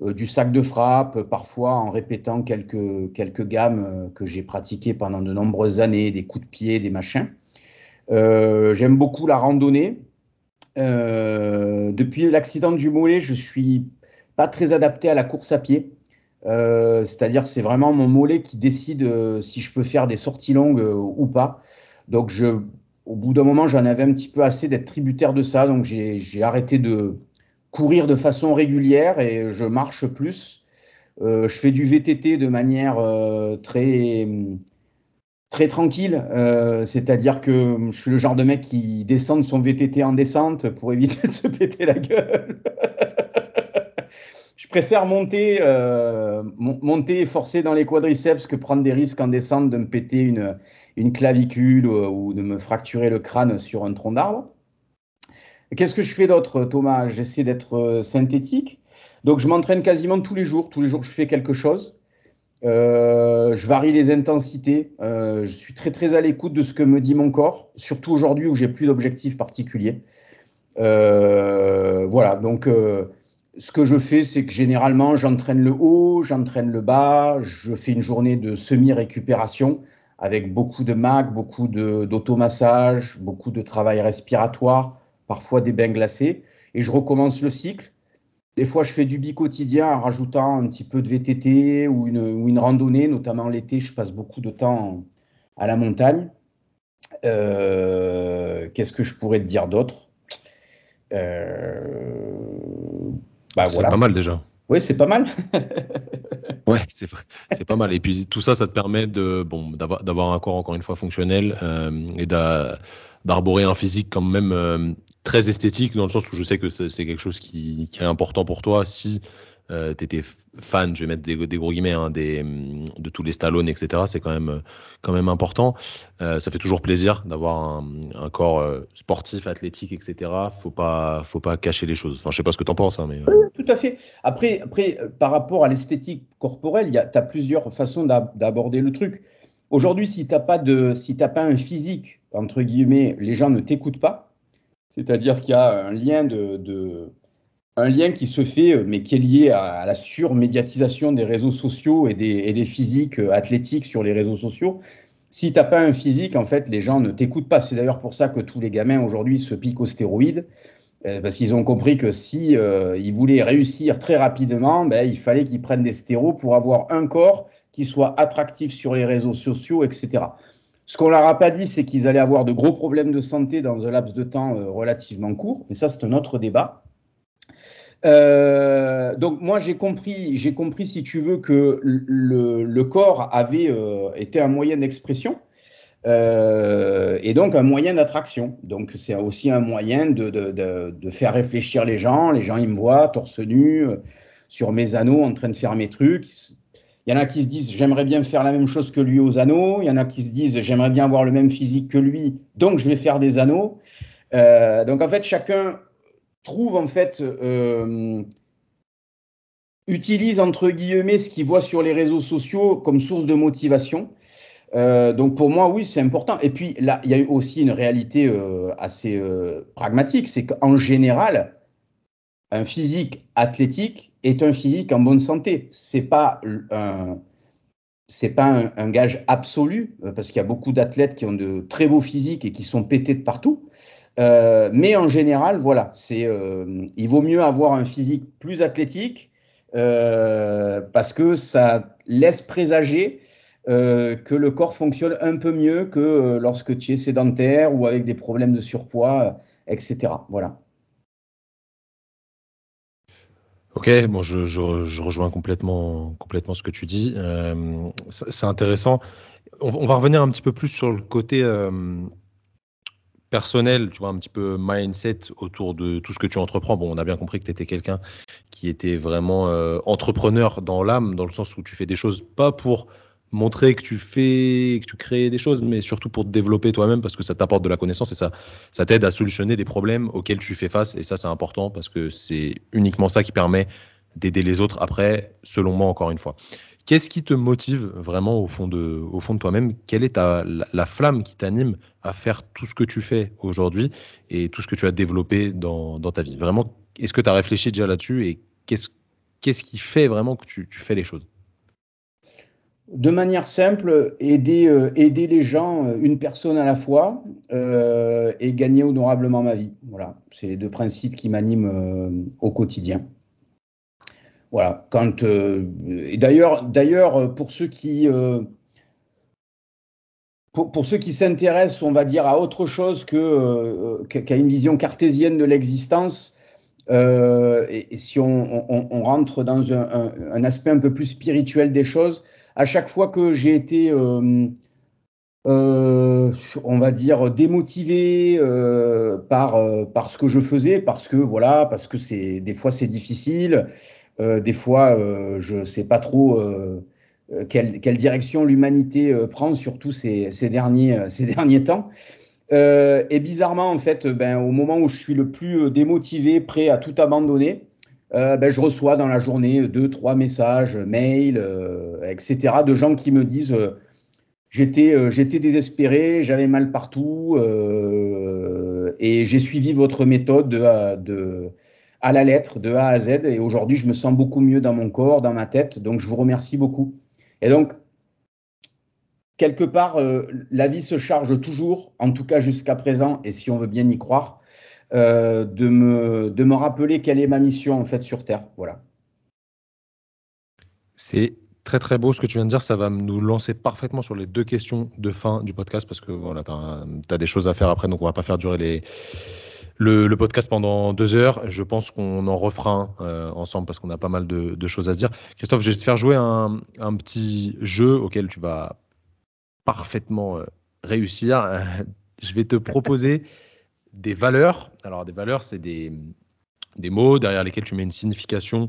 du sac de frappe, parfois en répétant quelques, quelques gammes que j'ai pratiquées pendant de nombreuses années, des coups de pied, des machins. J'aime beaucoup la randonnée. depuis l'accident du mollet, je suis pas très adapté à la course à pied. C'est-à-dire c'est vraiment mon mollet qui décide si je peux faire des sorties longues ou pas. Donc je, au bout d'un moment, j'en avais un petit peu assez d'être tributaire de ça, donc j'ai arrêté de courir de façon régulière et je marche plus. je fais du VTT de manière très très tranquille, c'est-à-dire que je suis le genre de mec qui descend de son VTT en descente pour éviter de se péter la gueule. je préfère monter, euh, monter et forcer dans les quadriceps que prendre des risques en descente de me péter une, une clavicule ou, de me fracturer le crâne sur un tronc d'arbre. Qu'est-ce que je fais d'autre, Thomas? J'essaie d'être synthétique. Donc, je m'entraîne quasiment tous les jours. Tous les jours, je fais quelque chose. je varie les intensités. je suis très très à l'écoute de ce que me dit mon corps, surtout aujourd'hui où j'ai plus d'objectifs particuliers. voilà. Donc ce que je fais, c'est que généralement, j'entraîne le haut, j'entraîne le bas, je fais une journée de semi-récupération avec beaucoup de mag, beaucoup d'automassage, beaucoup de travail respiratoire, parfois des bains glacés, et je recommence le cycle. Des fois, je fais du bi-quotidien en rajoutant un petit peu de VTT ou une, ou une randonnée, notamment l'été, je passe beaucoup de temps à la montagne. Euh, Qu'est-ce que je pourrais te dire d'autre? Euh, bah, c'est pas mal déjà. Oui, c'est pas mal. ouais, c'est c'est pas mal. Et puis tout ça, ça te permet de bon d'avoir un corps encore une fois fonctionnel euh, et d'arborer un physique quand même euh, très esthétique dans le sens où je sais que c'est quelque chose qui, est important pour toi. Euh, tu étais fan, je vais mettre des, gros guillemets, hein, de tous les Stallone, etc. C'est quand même, quand même important. Euh, ça fait toujours plaisir d'avoir un, corps euh, sportif, athlétique, etc. Faut pas, faut pas cacher les choses. Enfin, je sais pas ce que tu en penses, hein, mais. Oui, tout à fait. Après, après par rapport à l'esthétique corporelle, tu as plusieurs façons d'aborder le truc. Aujourd'hui, si tu n'as pas, de, si pas un physique, entre guillemets, les gens ne t'écoutent pas. C'est-à-dire qu'il y a un lien de un lien qui se fait, euh, mais qui est lié à, la surmédiatisation des réseaux sociaux et des, physiques euh, athlétiques sur les réseaux sociaux. Si tu n'as pas un physique, en fait, les gens ne t'écoutent pas. C'est d'ailleurs pour ça que tous les gamins aujourd'hui se piquent aux stéroïdes, euh, parce qu'ils ont compris que si ils voulaient réussir très rapidement, ben, il fallait qu'ils prennent des stéros pour avoir un corps qui soit attractif sur les réseaux sociaux, etc. Ce qu'on leur a pas dit, c'est qu'ils allaient avoir de gros problèmes de santé dans un laps de temps relativement court, mais ça c'est un autre débat. Euh, donc moi j'ai compris, j'ai compris si tu veux que le, corps avait euh, été un moyen d'expression euh, et donc un moyen d'attraction. Donc c'est aussi un moyen de, de, faire réfléchir les gens. Les gens ils me voient torse nu sur mes anneaux en train de faire mes trucs. Il y en a qui se disent j'aimerais bien faire la même chose que lui aux anneaux. Il y en a qui se disent j'aimerais bien avoir le même physique que lui, donc je vais faire des anneaux. Donc en fait chacun trouve en fait, euh, utilise entre guillemets ce qu'il voit sur les réseaux sociaux comme source de motivation. Euh, donc pour moi, oui, c'est important. Et puis là, il y a aussi une réalité euh, assez pragmatique, c'est qu'en général, un physique athlétique est un physique en bonne santé. C'est pas c'est pas un, gage absolu parce qu'il y a beaucoup d'athlètes qui ont de très beaux physiques et qui sont pétés de partout. Euh, mais en général, voilà, c'est, euh, il vaut mieux avoir un physique plus athlétique euh, parce que ça laisse présager que le corps fonctionne un peu mieux que lorsque tu es sédentaire ou avec des problèmes de surpoids, etc. Voilà. Ok, bon, je, rejoins complètement, complètement ce que tu dis. c'est intéressant. On, on, va revenir un petit peu plus sur le côté personnel, tu vois, un petit peu mindset autour de tout ce que tu entreprends. Bon, on a bien compris que tu étais quelqu'un qui était vraiment euh, entrepreneur dans l'âme, dans le sens où tu fais des choses pas pour montrer que tu fais, que tu crées des choses, mais surtout pour te développer toi-même parce que ça t'apporte de la connaissance et ça, ça t'aide à solutionner des problèmes auxquels tu fais face. Et ça, c'est important parce que c'est uniquement ça qui permet d'aider les autres après, selon moi, encore une fois. Qu'est-ce qui te motive vraiment au fond de, toi-même? Quelle est ta, la, flamme qui t'anime à faire tout ce que tu fais aujourd'hui et tout ce que tu as développé dans, ta vie? Vraiment, est-ce que tu as réfléchi déjà là-dessus et qu'est-ce, qui fait vraiment que tu, fais les choses? De manière simple, aider, euh, les gens, euh, une personne à la fois, euh, et gagner honorablement ma vie. Voilà, c'est les deux principes qui m'animent au quotidien. Voilà. Euh, et d'ailleurs, d'ailleurs, pour ceux qui euh, pour, ceux qui s'intéressent, on va dire, à autre chose que euh, qu'à une vision cartésienne de l'existence, et, si on, rentre dans un, aspect un peu plus spirituel des choses, à chaque fois que j'ai été, on va dire, démotivé par par ce que je faisais, parce que voilà, parce que c'est des fois c'est difficile, des fois, euh, je sais pas trop euh, quelle, quelle, direction l'humanité prend, surtout ces, ces, derniers, ces derniers temps. et bizarrement, en fait, ben, au moment où je suis le plus démotivé, prêt à tout abandonner, ben, je reçois dans la journée deux, trois messages, mails, etc., de gens qui me disent J'étais, j'étais désespéré, j'avais mal partout, et j'ai suivi votre méthode de, de à la lettre, de A à Z. Et aujourd'hui, je me sens beaucoup mieux dans mon corps, dans ma tête. Donc, je vous remercie beaucoup. Et donc, quelque part, euh, la vie se charge toujours, en tout cas jusqu'à présent, et si on veut bien y croire, euh, de, me, de me rappeler quelle est ma mission en fait sur Terre. Voilà. C'est très très beau ce que tu viens de dire. Ça va nous lancer parfaitement sur les deux questions de fin du podcast parce que voilà, tu as, des choses à faire après, donc on va pas faire durer les, le, podcast pendant deux heures. Je pense qu'on en refera euh, ensemble parce qu'on a pas mal de, choses à se dire. Christophe, je vais te faire jouer un, un petit jeu auquel tu vas parfaitement euh, réussir. je vais te proposer des valeurs. Alors, des valeurs, c'est des, des mots derrière lesquels tu mets une signification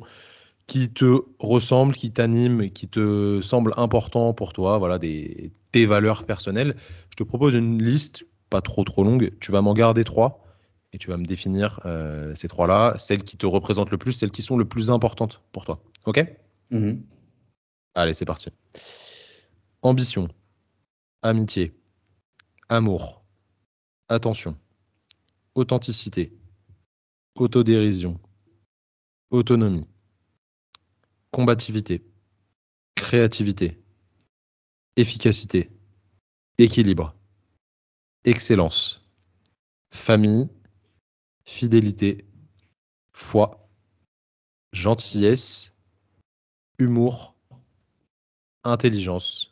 qui te ressemble, qui t'anime, qui te semble important pour toi, voilà, des, tes valeurs personnelles. Je te propose une liste, pas trop trop longue. Tu vas m'en garder trois et tu vas me définir euh, ces trois-là, celles qui te représentent le plus, celles qui sont le plus importantes pour toi. Ok? Mm-hmm. Allez, c'est parti. Ambition, amitié, amour, attention, authenticité, autodérision, autonomie, combativité, créativité, efficacité, équilibre, excellence, famille, fidélité, foi, gentillesse, humour, intelligence,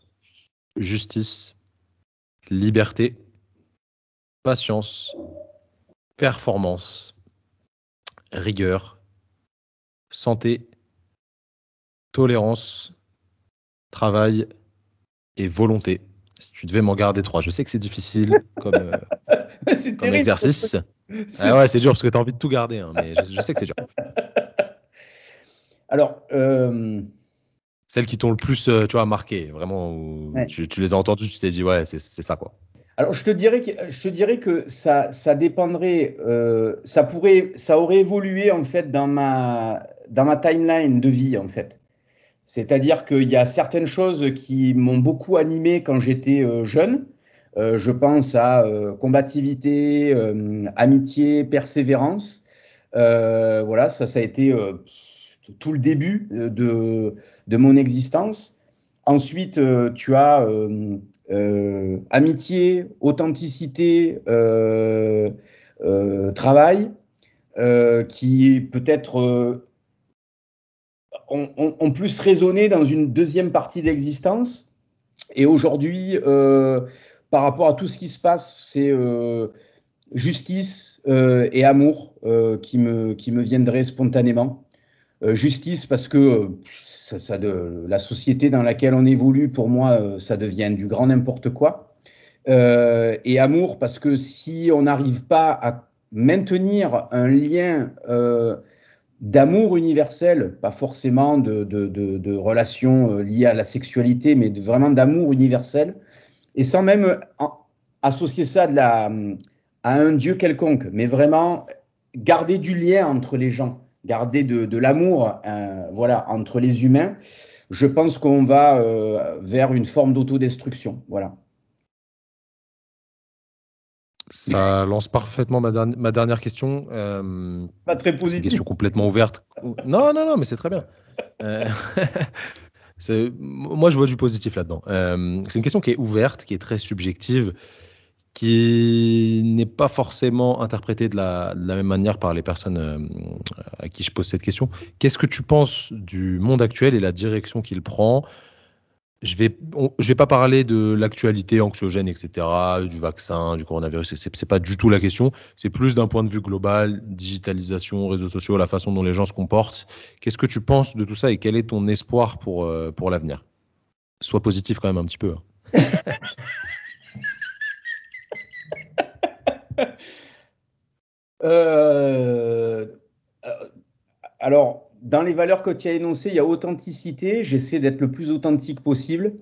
justice, liberté, patience, performance, rigueur, santé, tolérance, travail et volonté. Si tu devais m'en garder trois, je sais que c'est difficile comme, euh, comme exercice. Ah ouais, c'est dur parce que tu as envie de tout garder, hein, mais je, sais que c'est dur. Alors, euh... celles qui t'ont le plus, euh, tu vois, marqué, vraiment, où ouais. tu, tu, les as entendues, tu t'es dit, ouais, c'est ça, quoi. Alors, je te dirais que, je te dirais que ça, ça dépendrait, euh, ça pourrait, ça aurait évolué, en fait, dans ma, dans ma timeline de vie, en fait. C'est-à-dire qu'il y a certaines choses qui m'ont beaucoup animé quand j'étais jeune, euh, je pense à euh, combativité, euh, amitié, persévérance. voilà, ça, ça a été tout le début de, mon existence. Ensuite, tu as amitié, authenticité, travail, qui peut-être ont, plus résonné dans une deuxième partie d'existence. Et aujourd'hui, par rapport à tout ce qui se passe, c'est euh, justice euh, et amour euh, qui, me, viendraient spontanément. Justice parce que ça, de, la société dans laquelle on évolue, pour moi, ça devient du grand n'importe quoi. et amour parce que si on n'arrive pas à maintenir un lien d'amour universel, pas forcément de, relations liées à la sexualité, mais vraiment d'amour universel, et sans même associer ça de la, à un Dieu quelconque, mais vraiment garder du lien entre les gens, garder de, de l'amour euh, voilà, entre les humains, je pense qu'on va euh, vers une forme d'autodestruction. Voilà. Ça lance parfaitement ma, dernière, ma dernière question. Euh, Pas très positive. Une question complètement ouverte. Non, non, non, mais c'est très bien. Moi, je vois du positif là-dedans. Euh, c'est une question qui est ouverte, qui est très subjective, qui n'est pas forcément interprétée de la, de la, même manière par les personnes euh, à qui je pose cette question. Qu'est-ce que tu penses du monde actuel et la direction qu'il prend? Je vais, vais pas parler de l'actualité anxiogène, etc., du vaccin, du coronavirus. C'est, c'est pas du tout la question. C'est plus d'un point de vue global, digitalisation, réseaux sociaux, la façon dont les gens se comportent. Qu'est-ce que tu penses de tout ça et quel est ton espoir pour euh, pour l'avenir? Sois positif quand même un petit peu. Hein. euh, alors dans les valeurs que tu as énoncées, il y a authenticité. J'essaie d'être le plus authentique possible.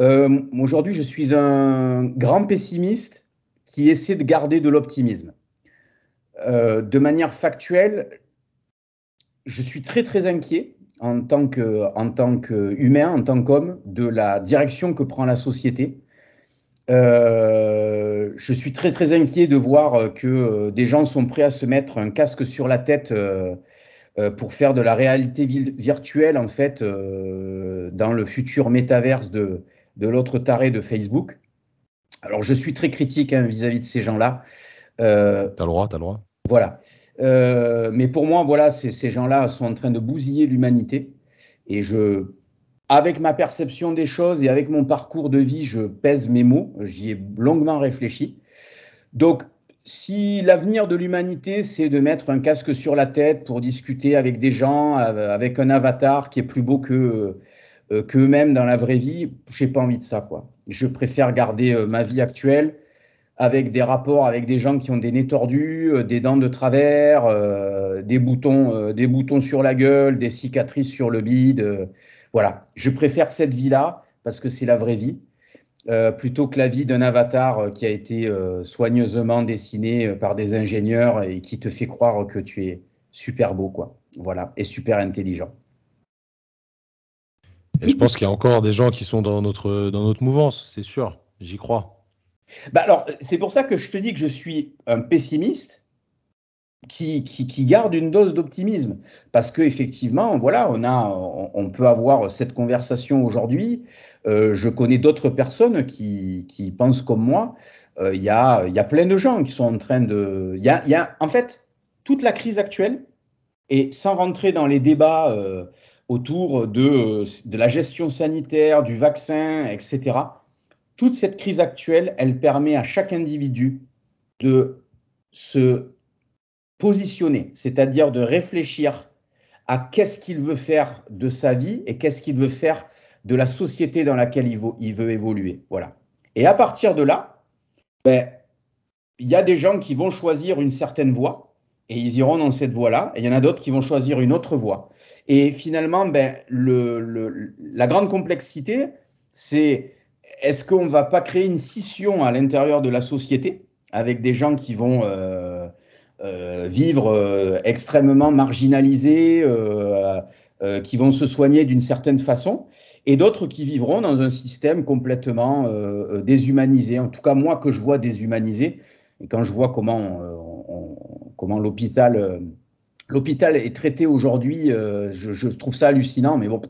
Euh, Aujourd'hui, je suis un grand pessimiste qui essaie de garder de l'optimisme. Euh, de manière factuelle, je suis très très inquiet en tant tant qu'humain, en tant qu'homme, de la direction que prend la société. Euh, je suis très très inquiet de voir que des gens sont prêts à se mettre un casque sur la tête pour faire de la réalité virtuelle en fait euh, dans le futur métaverse de, de l'autre taré de Facebook. Alors je suis très critique hein, vis-à-vis -vis de ces gens-là. Euh, t'as le droit, t'as le droit. Voilà. Euh, mais pour moi, voilà, ces gens-là sont en train de bousiller l'humanité. Et je, avec ma perception des choses et avec mon parcours de vie, je pèse mes mots. J'y ai longuement réfléchi. Donc, si l'avenir de l'humanité, c'est de mettre un casque sur la tête pour discuter avec des gens, avec un avatar qui est plus beau que euh, qu'eux-mêmes dans la vraie vie, j'ai pas envie de ça, quoi. Je préfère garder euh, ma vie actuelle avec des rapports avec des gens qui ont des nez tordus, euh, des dents de travers, des boutons, des boutons sur la gueule, des cicatrices sur le bide. voilà, je préfère cette vie-là parce que c'est la vraie vie. Plutôt que la vie d'un avatar qui a été soigneusement dessiné par des ingénieurs et qui te fait croire que tu es super beau, quoi. Voilà, et super intelligent. Et je pense qu'il y a encore des gens qui sont dans notre, dans notre mouvance, c'est sûr, j'y crois. Bah alors, c'est pour ça que je te dis que je suis un pessimiste qui, qui, garde une dose d'optimisme. Parce que effectivement, voilà, on, a, on, peut avoir cette conversation aujourd'hui. Euh, je connais d'autres personnes qui, qui, pensent comme moi. Il euh, y, a, y, a, plein de gens qui sont en train de. Il y a, y a, en fait, toute la crise actuelle, et sans rentrer dans les débats euh, autour de, de la gestion sanitaire, du vaccin, etc., toute cette crise actuelle, elle permet à chaque individu de se positionner, c'est-à-dire de réfléchir à qu'est-ce qu'il veut faire de sa vie et qu'est-ce qu'il veut faire de la société dans laquelle il veut, il veut évoluer. Voilà. Et à partir de là, ben, il y a des gens qui vont choisir une certaine voie et ils iront dans cette voie-là, et il y en a d'autres qui vont choisir une autre voie. Et finalement, ben, le, le, la grande complexité, c'est est-ce qu'on ne va pas créer une scission à l'intérieur de la société avec des gens qui vont euh, vivre euh, extrêmement marginalisés, euh, euh, qui vont se soigner d'une certaine façon, et d'autres qui vivront dans un système complètement euh, déshumanisé. En tout cas, moi que je vois déshumanisé, et quand je vois comment, on, comment l'hôpital l'hôpital est traité aujourd'hui, je, je, trouve ça hallucinant, mais bon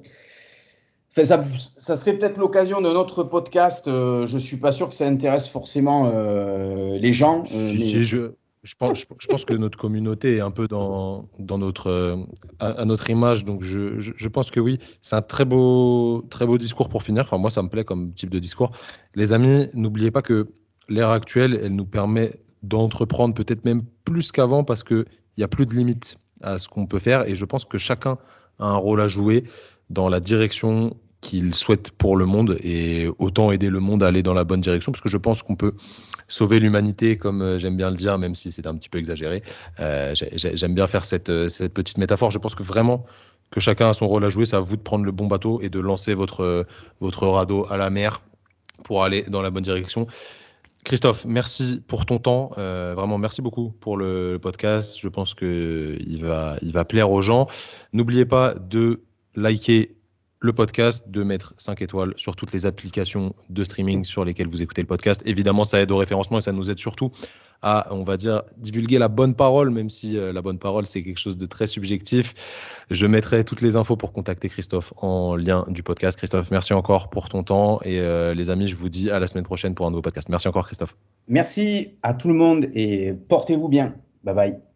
ça, ça, serait peut-être l'occasion d'un autre podcast. Euh, je suis pas sûr que ça intéresse forcément euh, les gens. Euh, si, mais... si, je, je, pense, que notre communauté est un peu dans, notre, euh, à, notre image. Donc, je, pense que oui, c'est un très beau, très beau discours pour finir. Enfin, moi, ça me plaît comme type de discours. Les amis, n'oubliez pas que l'ère actuelle, elle nous permet d'entreprendre peut-être même plus qu'avant parce qu'il n'y a plus de limites à ce qu'on peut faire. Et je pense que chacun a un rôle à jouer dans la direction qu'il souhaite pour le monde et autant aider le monde à aller dans la bonne direction parce que je pense qu'on peut sauver l'humanité comme euh, j'aime bien le dire même si c'est un petit peu exagéré euh, j'aime bien faire cette, cette petite métaphore je pense que vraiment que chacun a son rôle à jouer c'est à vous de prendre le bon bateau et de lancer votre votre radeau à la mer pour aller dans la bonne direction Christophe, merci pour ton temps. Euh, vraiment, merci beaucoup pour le podcast. Je pense que il va, il va plaire aux gens. N'oubliez pas de liker le podcast, de mettre 5 étoiles sur toutes les applications de streaming sur lesquelles vous écoutez le podcast. Évidemment, ça aide au référencement et ça nous aide surtout à, on va dire, divulguer la bonne parole, même si euh, la bonne parole, c'est quelque chose de très subjectif. Je mettrai toutes les infos pour contacter Christophe en lien du podcast. Christophe, merci encore pour ton temps et euh, les amis, je vous dis à la semaine prochaine pour un nouveau podcast. Merci encore, Christophe. Merci à tout le monde et portez-vous bien. Bye bye.